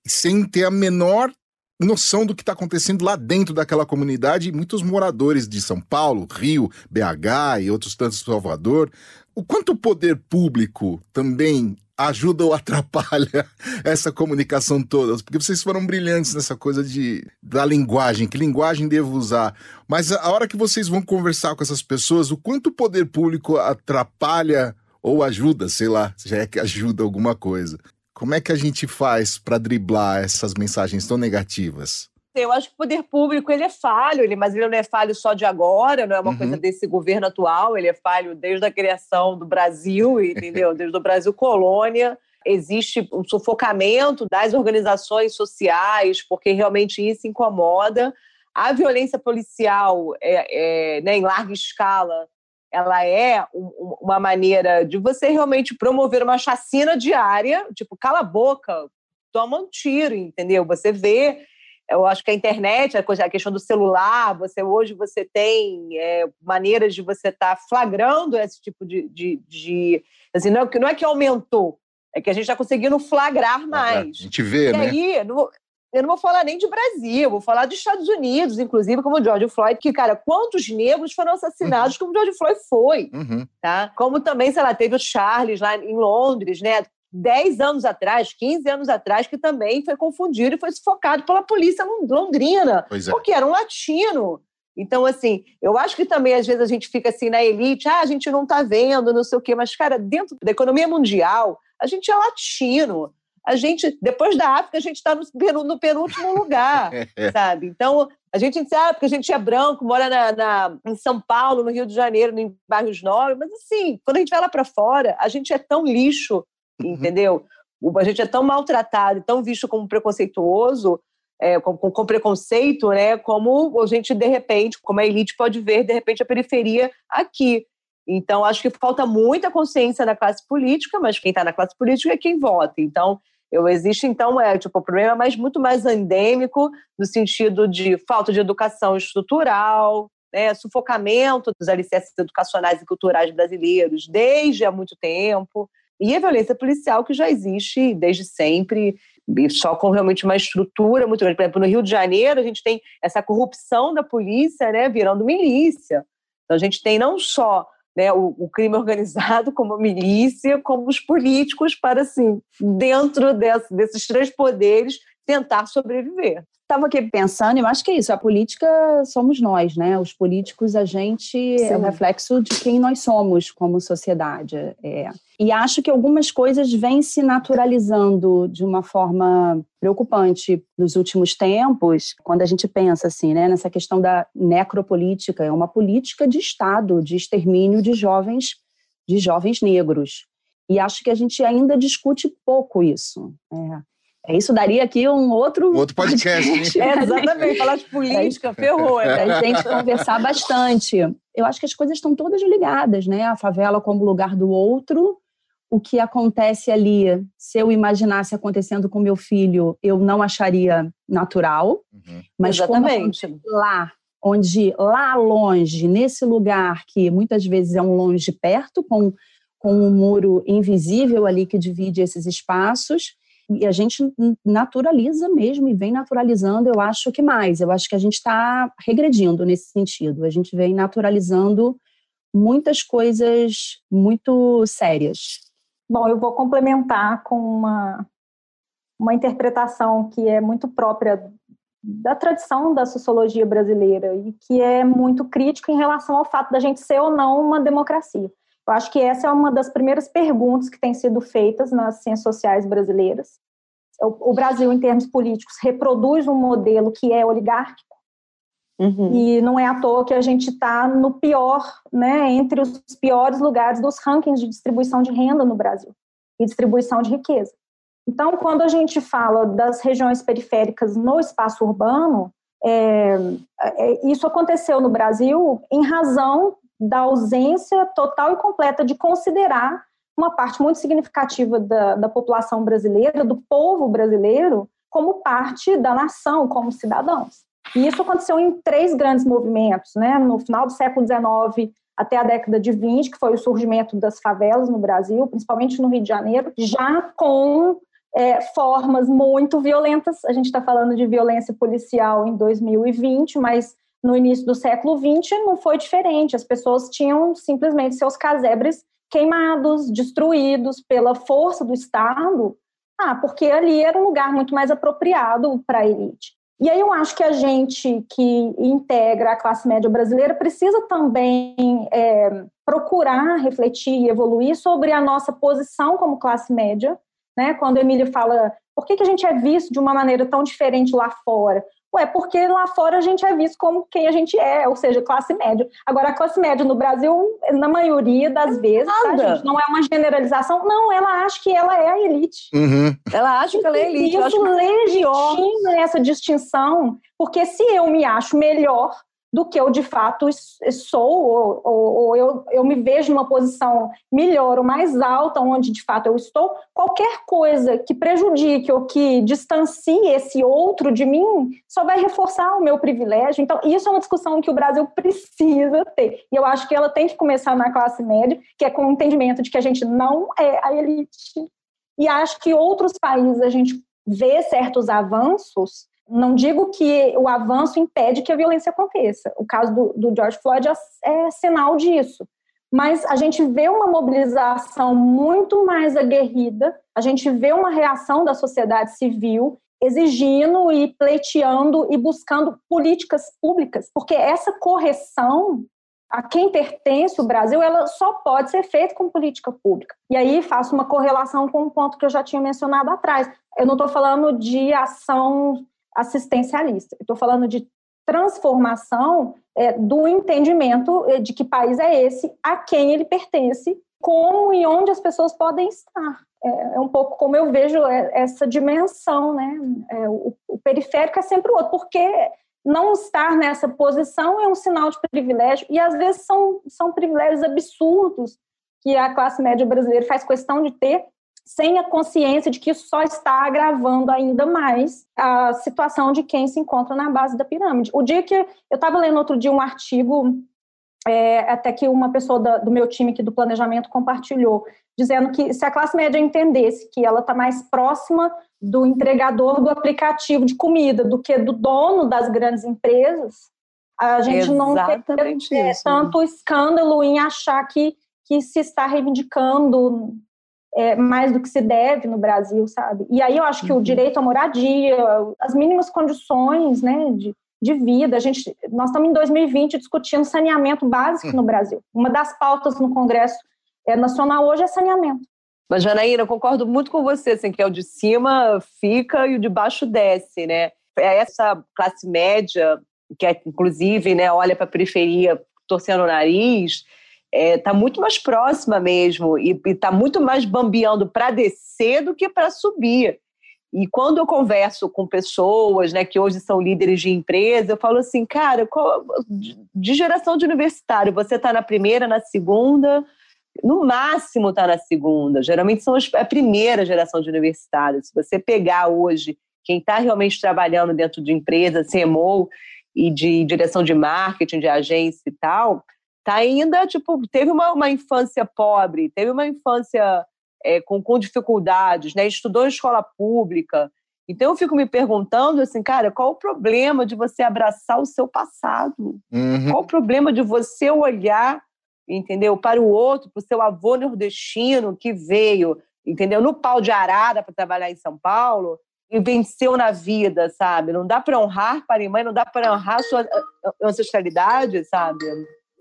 Sem ter a menor noção do que está acontecendo lá dentro daquela comunidade. Muitos moradores de São Paulo, Rio, BH e outros tantos Salvador. O quanto o poder público também ajuda ou atrapalha essa comunicação toda? Porque vocês foram brilhantes nessa coisa de da linguagem, que linguagem devo usar. Mas a hora que vocês vão conversar com essas pessoas, o quanto o poder público atrapalha ou ajuda, sei lá, já é que ajuda alguma coisa. Como é que a gente faz para driblar essas mensagens tão negativas? Eu acho que o poder público ele é falho, ele, mas ele não é falho só de agora, não é uma uhum. coisa desse governo atual, ele é falho desde a criação do Brasil, entendeu? Desde o Brasil colônia. Existe um sufocamento das organizações sociais, porque realmente isso incomoda. A violência policial é, é né, em larga escala ela é um, uma maneira de você realmente promover uma chacina diária, tipo, cala a boca, toma um tiro, entendeu? Você vê eu acho que a internet, a, questão do celular, você hoje você tem é, maneiras de você estar tá flagrando esse tipo de, de, de assim, não, é não é que aumentou, é que a gente está conseguindo flagrar mais. A gente vê, e né? aí, não, eu não vou falar nem de Brasil, vou falar dos Estados Unidos, inclusive, como o George Floyd, que, cara, quantos negros foram assassinados uhum. como o George Floyd foi, uhum. tá? Como também, sei lá, teve o Charles lá em Londres, né? 10 anos atrás, 15 anos atrás, que também foi confundido e foi sufocado pela polícia londrina, é. porque era um latino. Então, assim, eu acho que também às vezes a gente fica assim na elite, ah, a gente não está vendo, não sei o quê, mas, cara, dentro da economia mundial, a gente é latino. A gente, depois da África, a gente está no, no, penúltimo lugar, sabe? Então, a gente diz, ah, porque a gente é branco, mora na, na, em São Paulo, no Rio de Janeiro, em bairros nobres, mas assim, quando a gente vai lá para fora, a gente é tão lixo. Entendeu? A gente é tão maltratado, tão visto como preconceituoso, é, com, com, preconceito, né? Como a gente, de repente, como a elite pode ver, de repente, a periferia aqui. Então, acho que falta muita consciência na classe política, mas quem está na classe política é quem vota. Então, eu existe, então, é tipo, o problema é mais, muito mais endêmico, no sentido de falta de educação estrutural, né, sufocamento dos alicerces educacionais e culturais brasileiros desde há muito tempo. E a violência policial que já existe desde sempre, só com realmente uma estrutura muito grande. Por exemplo, no Rio de Janeiro, a gente tem essa corrupção da polícia né, virando milícia. Então, a gente tem não só né, o, o, crime organizado como a milícia, como os políticos para, assim, dentro desse, desses três poderes, tentar sobreviver. Estava aqui pensando, e eu acho que é isso, a política somos nós, né? Os políticos, a gente Sim. é o reflexo de quem nós somos como sociedade. É. E acho que algumas coisas vêm se naturalizando de uma forma preocupante nos últimos tempos, quando a gente pensa assim, né, nessa questão da necropolítica, é uma política de Estado, de extermínio de jovens, de jovens negros. E acho que a gente ainda discute pouco isso. É. É, isso daria aqui um outro... outro podcast. é, exatamente, falar de política, ferrou. É. A gente conversar bastante. Eu acho que as coisas estão todas ligadas, né? A favela como lugar do outro, o que acontece ali, se eu imaginasse acontecendo com meu filho, eu não acharia natural. Uhum. Mas Exatamente. lá, onde lá longe, nesse lugar que muitas vezes é um longe perto, com, com um muro invisível ali que divide esses espaços, e a gente naturaliza mesmo e vem naturalizando, eu acho que mais. Eu acho que a gente está regredindo nesse sentido. A gente vem naturalizando muitas coisas muito sérias. Bom, eu vou complementar com uma, uma interpretação que é muito própria da tradição da sociologia brasileira e que é muito crítico em relação ao fato da gente ser ou não uma democracia. Eu acho que essa é uma das primeiras perguntas que têm sido feitas nas ciências sociais brasileiras. O Brasil, em termos políticos, reproduz um modelo que é oligárquico, Uhum. E não é à toa que a gente está no pior, né, entre os piores lugares dos rankings de distribuição de renda no Brasil e distribuição de riqueza. Então, quando a gente fala das regiões periféricas no espaço urbano, é, é, isso aconteceu no Brasil em razão da ausência total e completa de considerar uma parte muito significativa da, da população brasileira, do povo brasileiro, como parte da nação, como cidadãos. E isso aconteceu em três grandes movimentos, né? No final do século XIX até a década de 20, que foi o surgimento das favelas no Brasil, principalmente no Rio de Janeiro, já com é, formas muito violentas. A gente está falando de violência policial em 2020, mas no início do século XX não foi diferente. As pessoas tinham simplesmente seus casebres queimados, destruídos pela força do Estado, ah, porque ali era um lugar muito mais apropriado para a elite. E aí eu acho que a gente que integra a classe média brasileira precisa também é, procurar refletir e evoluir sobre a nossa posição como classe média. Né? Quando a Emília fala por que, que a gente é visto de uma maneira tão diferente lá fora? Ué, porque lá fora a gente é visto como quem a gente é, ou seja, classe média. Agora, a classe média no Brasil, na maioria das vezes, tá, gente? não é uma generalização, não, ela acha que ela é a elite. Uhum. Ela acha que ela é elite. Isso legitima essa distinção, porque se eu me acho melhor do que eu de fato sou, ou, ou, ou, eu, eu me vejo numa posição melhor ou mais alta, onde de fato eu estou, qualquer coisa que prejudique ou que distancie esse outro de mim só vai reforçar o meu privilégio. Então, isso é uma discussão que o Brasil precisa ter. E eu acho que ela tem que começar na classe média, que é com o entendimento de que a gente não é a elite. E acho que outros países a gente vê certos avanços não digo que o avanço impede que a violência aconteça. O caso do, do George Floyd é, é sinal disso. Mas a gente vê uma mobilização muito mais aguerrida, a gente vê uma reação da sociedade civil exigindo e pleiteando e buscando políticas públicas, porque essa correção a quem pertence o Brasil, ela só pode ser feita com política pública. E aí faço uma correlação com um ponto que eu já tinha mencionado atrás. Eu não estou falando de ação assistencialista. Estou falando de transformação é, do entendimento é, de que país é esse, a quem ele pertence, como e onde as pessoas podem estar. É, é um pouco como eu vejo é, essa dimensão, né? É, o, o, periférico é sempre o outro, porque não estar nessa posição é um sinal de privilégio, e às vezes são, são privilégios absurdos que a classe média brasileira faz questão de ter, sem a consciência de que isso só está agravando ainda mais a situação de quem se encontra na base da pirâmide. O dia que eu estava lendo outro dia um artigo, é, até que uma pessoa da, do meu time aqui do planejamento compartilhou, dizendo que se a classe média entendesse que ela está mais próxima do entregador do aplicativo de comida do que do dono das grandes empresas, a gente Exatamente não tem tanto escândalo em achar que, que se está reivindicando é, mais do que se deve no Brasil, sabe? E aí eu acho que uhum. o direito à moradia, as mínimas condições, né, de, de vida, a gente, nós estamos em 2020 discutindo saneamento básico no Brasil. Uma das pautas no Congresso é, Nacional hoje é saneamento. Mas, Janaína, eu concordo muito com você, assim, que é o de cima fica e o de baixo desce, né? É essa classe média, que é, inclusive né, olha para a periferia torcendo o nariz, está é, tá muito mais próxima mesmo e está muito mais bambeando para descer do que para subir. E quando eu converso com pessoas né, que hoje são líderes de empresa, eu falo assim, cara, qual, de geração de universitário, você está na primeira, na segunda, no máximo está na segunda. Geralmente são a primeira geração de universitários. Se você pegar hoje quem está realmente trabalhando dentro de empresa, CMO e de direção de marketing, de agência e tal, tá ainda, tipo, teve uma, uma infância pobre, teve uma infância é, com, com dificuldades, né? Estudou em escola pública. Então eu fico me perguntando assim, cara, qual o problema de você abraçar o seu passado? Uhum. Qual o problema de você olhar, entendeu, para o outro, para o seu avô nordestino que veio, entendeu, no pau de arara para trabalhar em São Paulo e venceu na vida, sabe? Não dá para honrar pai e mãe, não dá para honrar sua ancestralidade, sabe?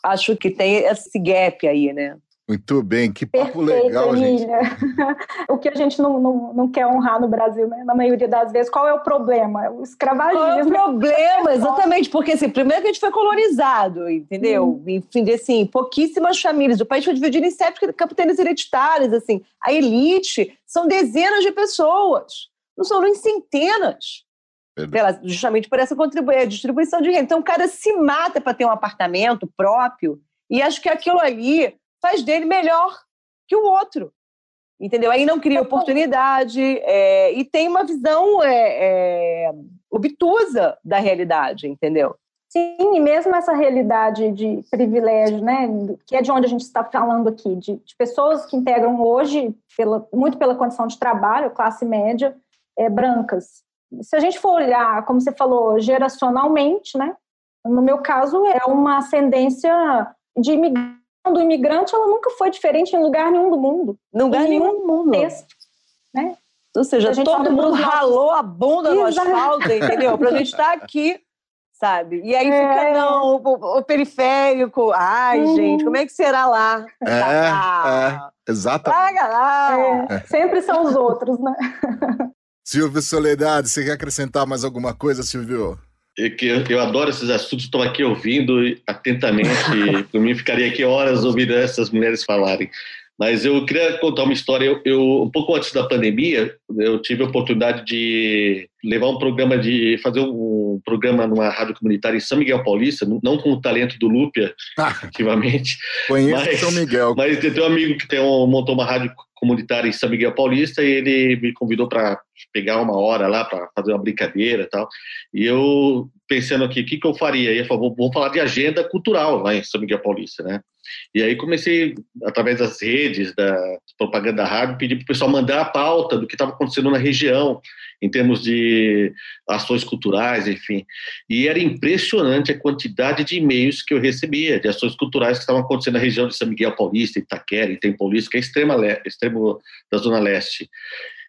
Acho que tem esse gap aí, né? Muito bem, que papo Perfeito, legal, gente. o que a gente não, não, não quer honrar no Brasil, né? Na maioria das vezes, qual é o problema? O escravagismo. Qual é o problema? Exatamente, porque assim, primeiro que a gente foi colonizado, entendeu? Hum. Enfim, assim, pouquíssimas famílias. O país foi dividido em sete capitanias hereditárias, assim. A elite são dezenas de pessoas, não são nem centenas. Pela, justamente por essa distribuição de renda. Então, o cara se mata para ter um apartamento próprio, e acho que aquilo ali faz dele melhor que o outro. Entendeu? Aí não cria oportunidade é, e tem uma visão é, é, obtusa da realidade, entendeu? Sim, e mesmo essa realidade de privilégio, né, que é de onde a gente está falando aqui, de, de pessoas que integram hoje, pela, muito pela condição de trabalho, classe média, é, brancas. Se a gente for olhar, como você falou, geracionalmente, né, no meu caso, é uma ascendência de imigrantes do imigrante ela nunca foi diferente em lugar nenhum do mundo. Em lugar em nenhum do mundo. Texto, né? Ou seja, todo mundo ralou a bunda no asfalto, entendeu? Pra gente estar aqui, sabe? E aí é. fica, não, o, o periférico, ai, uhum. gente, como é que será lá? É, ah, é exatamente. lá. É, sempre são os outros, né? Silvio Soledade, você quer acrescentar mais alguma coisa, Silvio? Que eu, eu, adoro esses assuntos, estou aqui ouvindo atentamente. por mim, ficaria aqui horas ouvindo essas mulheres falarem. Mas eu queria contar uma história. Eu, eu, um pouco antes da pandemia, eu tive a oportunidade de levar um programa de fazer um programa numa rádio comunitária em São Miguel Paulista, não com o talento do Lúpia, ah, ativamente. Conheço mas, São Miguel. Mas tem um amigo que tem um, montou uma rádio comunitária em São Miguel Paulista e ele me convidou para pegar uma hora lá para fazer uma brincadeira e tal. E eu pensando aqui, o que, que eu faria? E eu falei, vamos falar de agenda cultural lá em São Miguel Paulista, né? E aí comecei, através das redes, da propaganda da rádio, pedir para o pessoal mandar a pauta do que estava acontecendo na região, em termos de ações culturais, enfim. E era impressionante a quantidade de e-mails que eu recebia de ações culturais que estavam acontecendo na região de São Miguel Paulista, Itaquera, Item Paulista, que é extrema extremo da Zona Leste.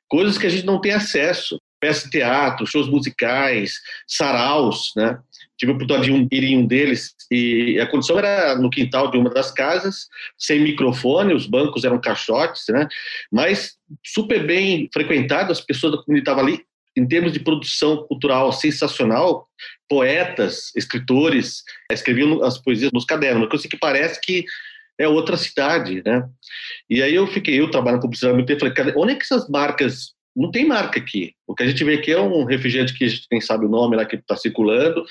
Coisas que a gente não tem acesso. Peças de teatro, shows musicais, saraus, né? tive a oportunidade de ir em um deles e a condição era no quintal de uma das casas, sem microfone, os bancos eram caixotes, né? Mas super bem frequentado, as pessoas da comunidade estavam ali em termos de produção cultural sensacional, poetas, escritores escreviam as poesias nos cadernos, uma coisa que parece que é outra cidade, né? E aí eu fiquei, eu trabalho na publicidade muito falei, onde é que essas marcas não tem marca aqui. O que a gente vê aqui é um refrigerante que a gente nem sabe o nome lá que está circulando,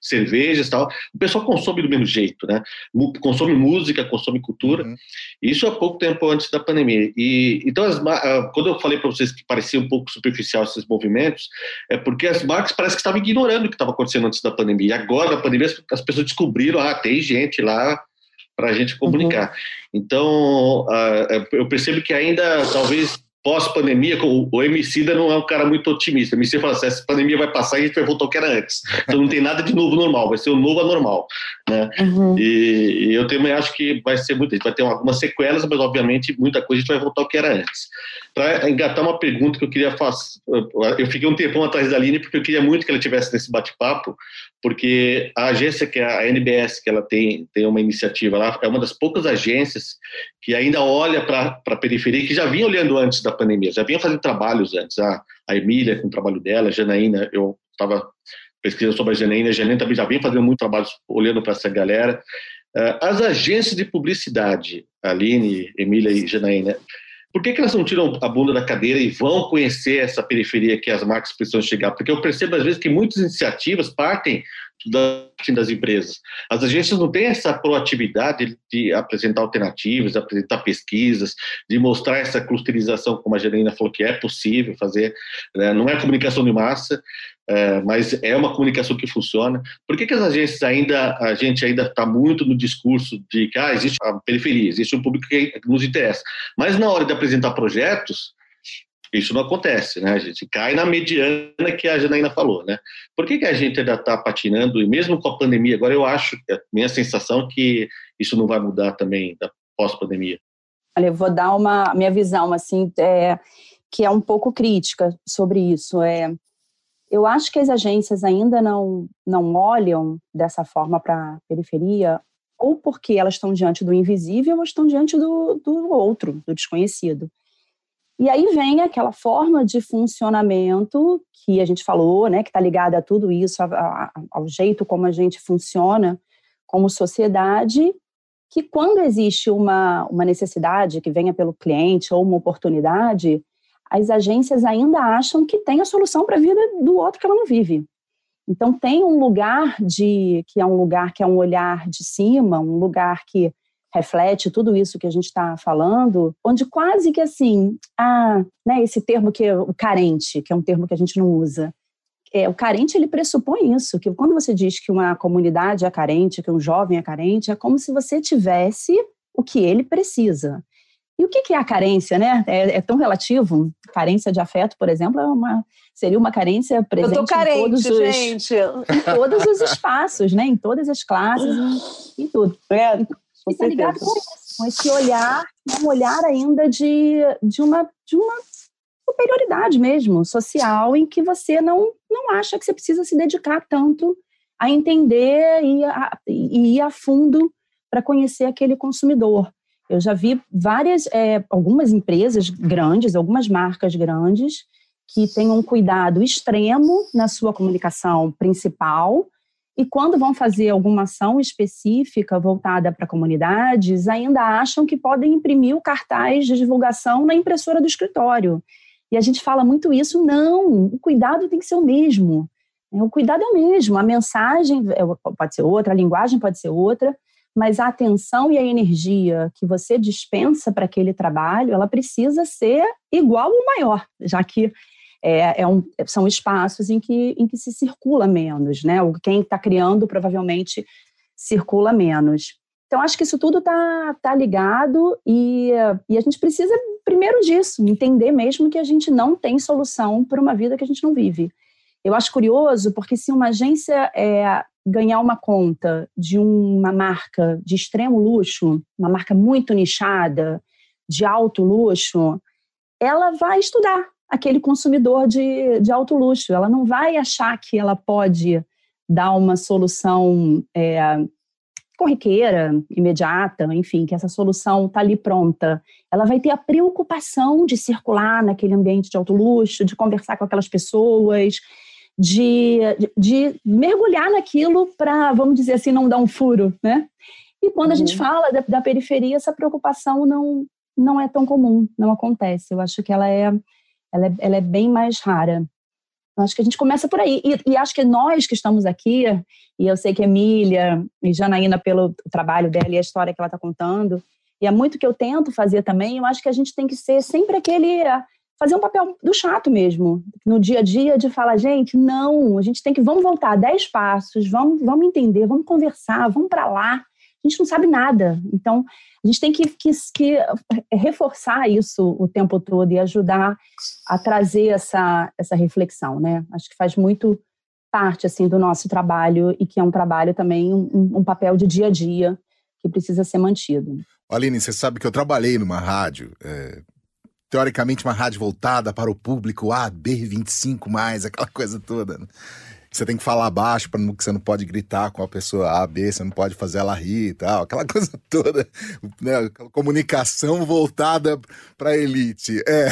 cervejas e tal. O pessoal consome do mesmo jeito, né? Consome música, consome cultura. Uhum. Isso há pouco tempo antes da pandemia. E então, as, quando eu falei para vocês que parecia um pouco superficial esses movimentos, é porque as marcas parece que estavam ignorando o que estava acontecendo antes da pandemia. E agora, na pandemia, as pessoas descobriram, ah, tem gente lá para a gente comunicar. Uhum. Então, eu percebo que ainda talvez pós-pandemia, o, o Emicida não é um cara muito otimista. O Emicida fala assim, essa pandemia vai passar e a gente vai voltar ao que era antes. Então não tem nada de novo normal, vai ser o novo anormal. Né? Uhum. E, e, eu também acho que vai ser muito, vai ter algumas sequelas, mas obviamente muita coisa a gente vai voltar ao que era antes. Para engatar uma pergunta que eu queria fazer, eu fiquei um tempão atrás da Aline porque eu queria muito que ela tivesse nesse bate-papo, porque a agência que é a NBS, que ela tem, tem uma iniciativa lá, é uma das poucas agências que ainda olha para a periferia, que já vinha olhando antes da pandemia, já vinha fazendo trabalhos antes. A, a Emília, com o trabalho dela, a Janaína, eu estava pesquisando sobre a Janaína, a Janaína também já vinha fazendo muito trabalho olhando para essa galera. Uh, as agências de publicidade, Aline, Emília e Janaína, por que, que elas não tiram a bunda da cadeira e vão conhecer essa periferia que as marcas precisam chegar? Porque eu percebo, às vezes, que muitas iniciativas partem das empresas. As agências não têm essa proatividade de apresentar alternativas, de apresentar pesquisas, de mostrar essa clusterização, como a Gerina falou, que é possível fazer. Né? Não é comunicação de massa, é, mas é uma comunicação que funciona. Por que, que as agências ainda, a gente ainda está muito no discurso de que ah, existe a periferia, existe um público que nos interessa, mas na hora de apresentar projetos, isso não acontece, né? A gente cai na mediana que a Janaína falou, né? Por que, que a gente ainda está patinando, e mesmo com a pandemia, agora eu acho, a minha sensação é que isso não vai mudar também da pós-pandemia. Olha, eu vou dar uma minha visão, assim, é, que é um pouco crítica sobre isso. É, eu acho que as agências ainda não, não olham dessa forma para a periferia, ou porque elas estão diante do invisível ou estão diante do, do outro, do desconhecido. E aí vem aquela forma de funcionamento que a gente falou, né, que está ligada a tudo isso, a, a, ao jeito como a gente funciona como sociedade, que quando existe uma, uma necessidade que venha pelo cliente ou uma oportunidade, as agências ainda acham que tem a solução para a vida do outro que ela não vive. Então tem um lugar de que é um lugar que é um olhar de cima, um lugar que reflete tudo isso que a gente está falando, onde quase que assim, ah, né, esse termo que é o carente, que é um termo que a gente não usa. É, o carente ele pressupõe isso, que quando você diz que uma comunidade é carente, que um jovem é carente, é como se você tivesse o que ele precisa. E o que é a carência, né? É, é, tão relativo. Carência de afeto, por exemplo, é uma, seria uma carência presente carente, em, todos os, gente. em todos os espaços, né? Em todas as classes, em, em tudo. É, com está ligado com isso, com esse olhar, um olhar ainda de, de, uma, de uma superioridade mesmo, social, em que você não, não acha que você precisa se dedicar tanto a entender e, a, e ir a fundo para conhecer aquele consumidor. Eu já vi várias, é, algumas empresas grandes, algumas marcas grandes, que têm um cuidado extremo na sua comunicação principal, e quando vão fazer alguma ação específica voltada para comunidades, ainda acham que podem imprimir o cartaz de divulgação na impressora do escritório. E a gente fala muito isso, não, o cuidado tem que ser o mesmo. É, o cuidado é o mesmo, a mensagem é, pode ser outra, a linguagem pode ser outra, mas a atenção e a energia que você dispensa para aquele trabalho, ela precisa ser igual ou maior, já que é, é um, são espaços em que, em que se circula menos, né? Quem está criando provavelmente circula menos. Então, acho que isso tudo está tá ligado e, e a gente precisa, primeiro disso, entender mesmo que a gente não tem solução para uma vida que a gente não vive. Eu acho curioso porque se uma agência é, ganhar uma conta de uma marca de extremo luxo, uma marca muito nichada, de alto luxo, ela vai estudar aquele consumidor de, de alto luxo. Ela não vai achar que ela pode dar uma solução é, corriqueira, imediata, enfim, que essa solução está ali pronta. Ela vai ter a preocupação de circular naquele ambiente de alto luxo, de conversar com aquelas pessoas, de, de, mergulhar naquilo para, vamos dizer assim, não dar um furo, né? E quando uhum. a gente uhum. fala da, da periferia, essa preocupação não, não é tão comum, não acontece. Eu acho que ela é ela é, ela é bem mais rara. Eu acho que a gente começa por aí. E, e, acho que nós que estamos aqui, e eu sei que Emília e Janaína, pelo trabalho dela e a história que ela está contando, e é muito que eu tento fazer também, eu acho que a gente tem que ser sempre aquele. Fazer um papel do chato mesmo, no dia a dia, de falar, gente, não, a gente tem que. Vamos voltar dez passos, vamos, vamos entender, vamos conversar, vamos para lá. A gente não sabe nada. Então, a gente tem que, que, que, reforçar isso o tempo todo e ajudar a trazer essa, essa reflexão, né? Acho que faz muito parte assim do nosso trabalho e que é um trabalho também um, um papel de dia a dia que precisa ser mantido. Aline, você sabe que eu trabalhei numa rádio, é, teoricamente uma rádio voltada para o público AB25+, aquela coisa toda. Né? você tem que falar baixo para que você não pode gritar com a pessoa A, B, você não pode fazer ela rir e tal, aquela coisa toda, né? comunicação voltada para a elite. É.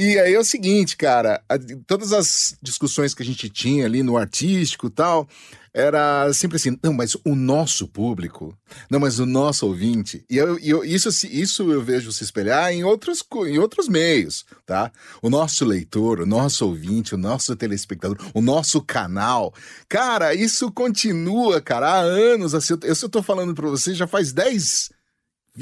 E aí é o seguinte, cara, todas as discussões que a gente tinha ali no artístico e tal, era sempre assim, não, mas o nosso público, não, mas o nosso ouvinte, e eu, eu, isso, isso eu vejo se espelhar em outros, em outros meios, tá? O nosso leitor, o nosso ouvinte, o nosso telespectador, o nosso canal, cara, isso continua, cara, há anos, assim, eu, eu tô falando para você já faz 10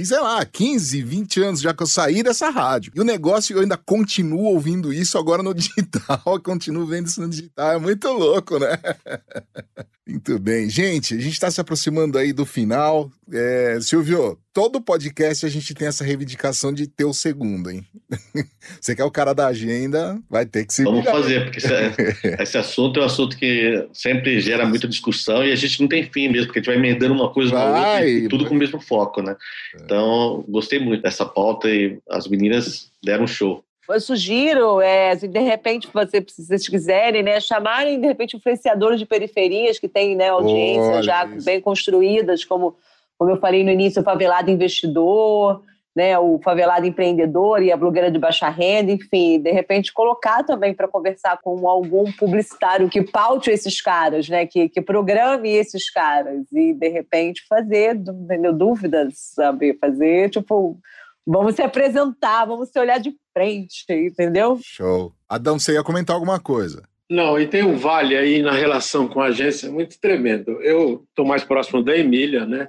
sei lá, 15, 20 anos já que eu saí dessa rádio. E o negócio, eu ainda continuo ouvindo isso agora no digital, continuo vendo isso no digital. É muito louco, né? Muito bem. Gente, a gente está se aproximando aí do final. É, Silvio, todo podcast a gente tem essa reivindicação de ter o segundo, hein? Você que é o cara da agenda, vai ter que se. Vamos fazer, porque esse, é, esse, assunto é um assunto que sempre gera muita discussão e a gente não tem fim mesmo, porque a gente vai emendando uma coisa vai, na outra e tudo com o mesmo foco, né? É. Então, gostei muito dessa pauta e as meninas deram um show. Eu sugiro, é, de repente, você, se vocês quiserem, né, chamarem, de repente, influenciadores de periferias que têm né, audiências já isso. bem construídas, como, como eu falei no início, o Favelado Investidor, né, o favelado empreendedor e a blogueira de baixa renda, enfim, de repente colocar também para conversar com algum publicitário que paute esses caras, né, que, que programe esses caras e de repente fazer, entendeu, dúvidas, sabe, fazer tipo Vamos se apresentar, vamos se olhar de frente, entendeu? Show. Adão, você ia comentar alguma coisa? Não, e tem um vale aí na relação com a agência muito tremendo. Eu estou mais próximo da Emília, né?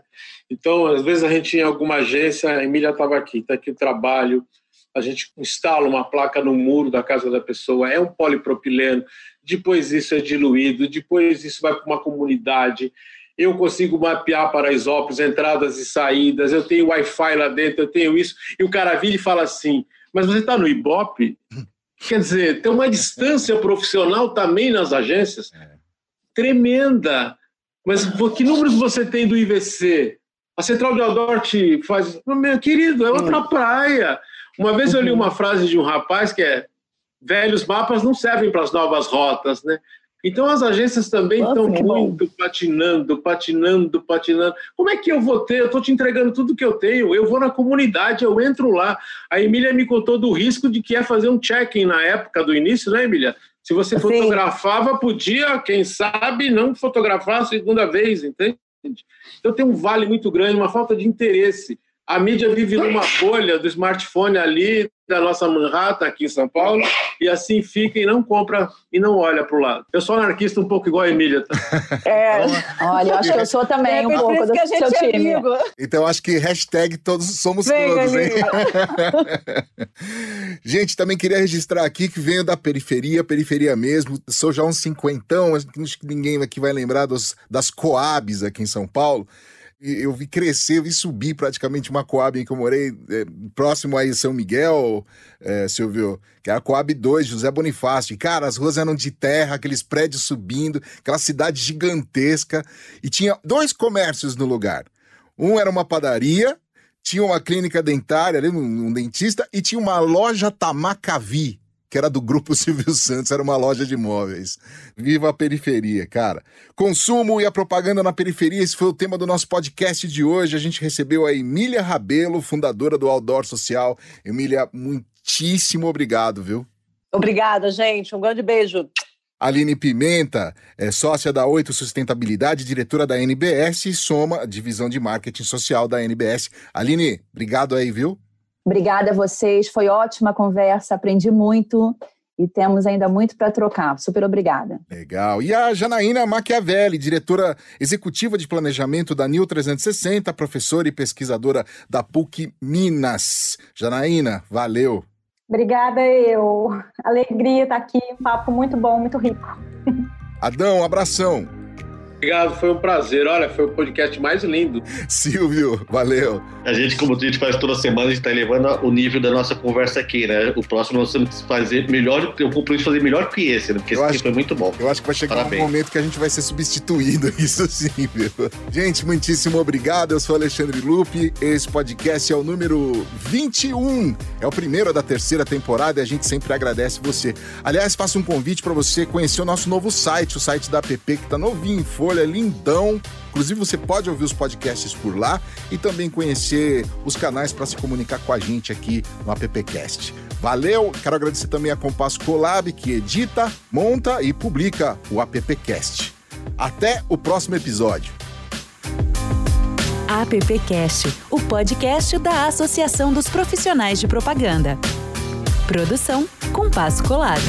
Então, às vezes a gente em alguma agência, a Emília estava aqui, está aqui o trabalho, a gente instala uma placa no muro da casa da pessoa, é um polipropileno, depois isso é diluído, depois isso vai para uma comunidade, eu consigo mapear Paraisópolis, entradas e saídas, eu tenho Wi-Fi lá dentro, eu tenho isso, e o cara vira e fala assim, mas você está no Ibope? Quer dizer, tem uma distância profissional também nas agências é. tremenda. Mas que números você tem do IVC? A Central de Aldorte faz. Meu querido, é outra hum. praia. Uma vez eu li uma frase de um rapaz que é: velhos mapas não servem para as novas rotas, né? Então as agências também estão muito bom. patinando, patinando, patinando. Como é que eu vou ter? Eu estou te entregando tudo que eu tenho. Eu vou na comunidade, eu entro lá. A Emília me contou do risco de que é fazer um check-in na época do início, né, Emília? Se você Sim. fotografava, podia, quem sabe, não fotografar a segunda vez, entende? Então tem um vale muito grande, uma falta de interesse. A mídia vive numa bolha do smartphone ali, da nossa Manhattan aqui em São Paulo, e assim fica e não compra e não olha para o lado. Eu sou anarquista um pouco igual a Emília. Tá? É, olha, eu acho que eu sou também é, um pouco do seu é time. Amigo. Então acho que hashtag todos somos Vem, todos, hein? gente, também queria registrar aqui que venho da periferia, periferia mesmo, sou já um cinquentão, acho que ninguém aqui vai lembrar dos, das Coabs aqui em São Paulo eu vi crescer, eu vi subir praticamente uma Coab em que eu morei, é, próximo aí São Miguel, é, Silvio, que é a Coab 2, José Bonifácio. E, cara, as ruas eram de terra, aqueles prédios subindo, aquela cidade gigantesca. E tinha dois comércios no lugar. Um era uma padaria, tinha uma clínica dentária um, um dentista, e tinha uma loja Tamacavi que era do Grupo Silvio Santos, era uma loja de imóveis. Viva a periferia, cara. Consumo e a propaganda na periferia, esse foi o tema do nosso podcast de hoje. A gente recebeu a Emília Rabelo, fundadora do Outdoor Social. Emília, muitíssimo obrigado, viu? Obrigada, gente. Um grande beijo. Aline Pimenta, é sócia da Oito Sustentabilidade, diretora da NBS e soma divisão de marketing social da NBS. Aline, obrigado aí, viu? Obrigada a vocês, foi ótima a conversa, aprendi muito e temos ainda muito para trocar. Super obrigada. Legal. E a Janaína Machiavelli, diretora executiva de planejamento da NIL 360, professora e pesquisadora da PUC Minas. Janaína, valeu. Obrigada eu. Alegria estar aqui, um papo muito bom, muito rico. Adão, abração. Obrigado, foi um prazer. Olha, foi o podcast mais lindo. Silvio, valeu. A gente, como a gente faz toda semana, a gente está elevando o nível da nossa conversa aqui, né? O próximo nós temos que fazer melhor, eu compromisso fazer melhor que esse, né? Porque eu esse aqui foi muito bom. Eu acho que vai chegar Parabéns. um momento que a gente vai ser substituído, isso sim, viu? Gente, muitíssimo obrigado. Eu sou Alexandre Lupe. Esse podcast é o número 21. É o primeiro da terceira temporada e a gente sempre agradece você. Aliás, faço um convite para você conhecer o nosso novo site, o site da app, que está novinho, Folha, lindão. Inclusive, você pode ouvir os podcasts por lá e também conhecer os canais para se comunicar com a gente aqui no AppCast. Valeu! Quero agradecer também a Compasso Colab, que edita, monta e publica o AppCast. Até o próximo episódio. AppCast, o podcast da Associação dos Profissionais de Propaganda. Produção Compasso Colab.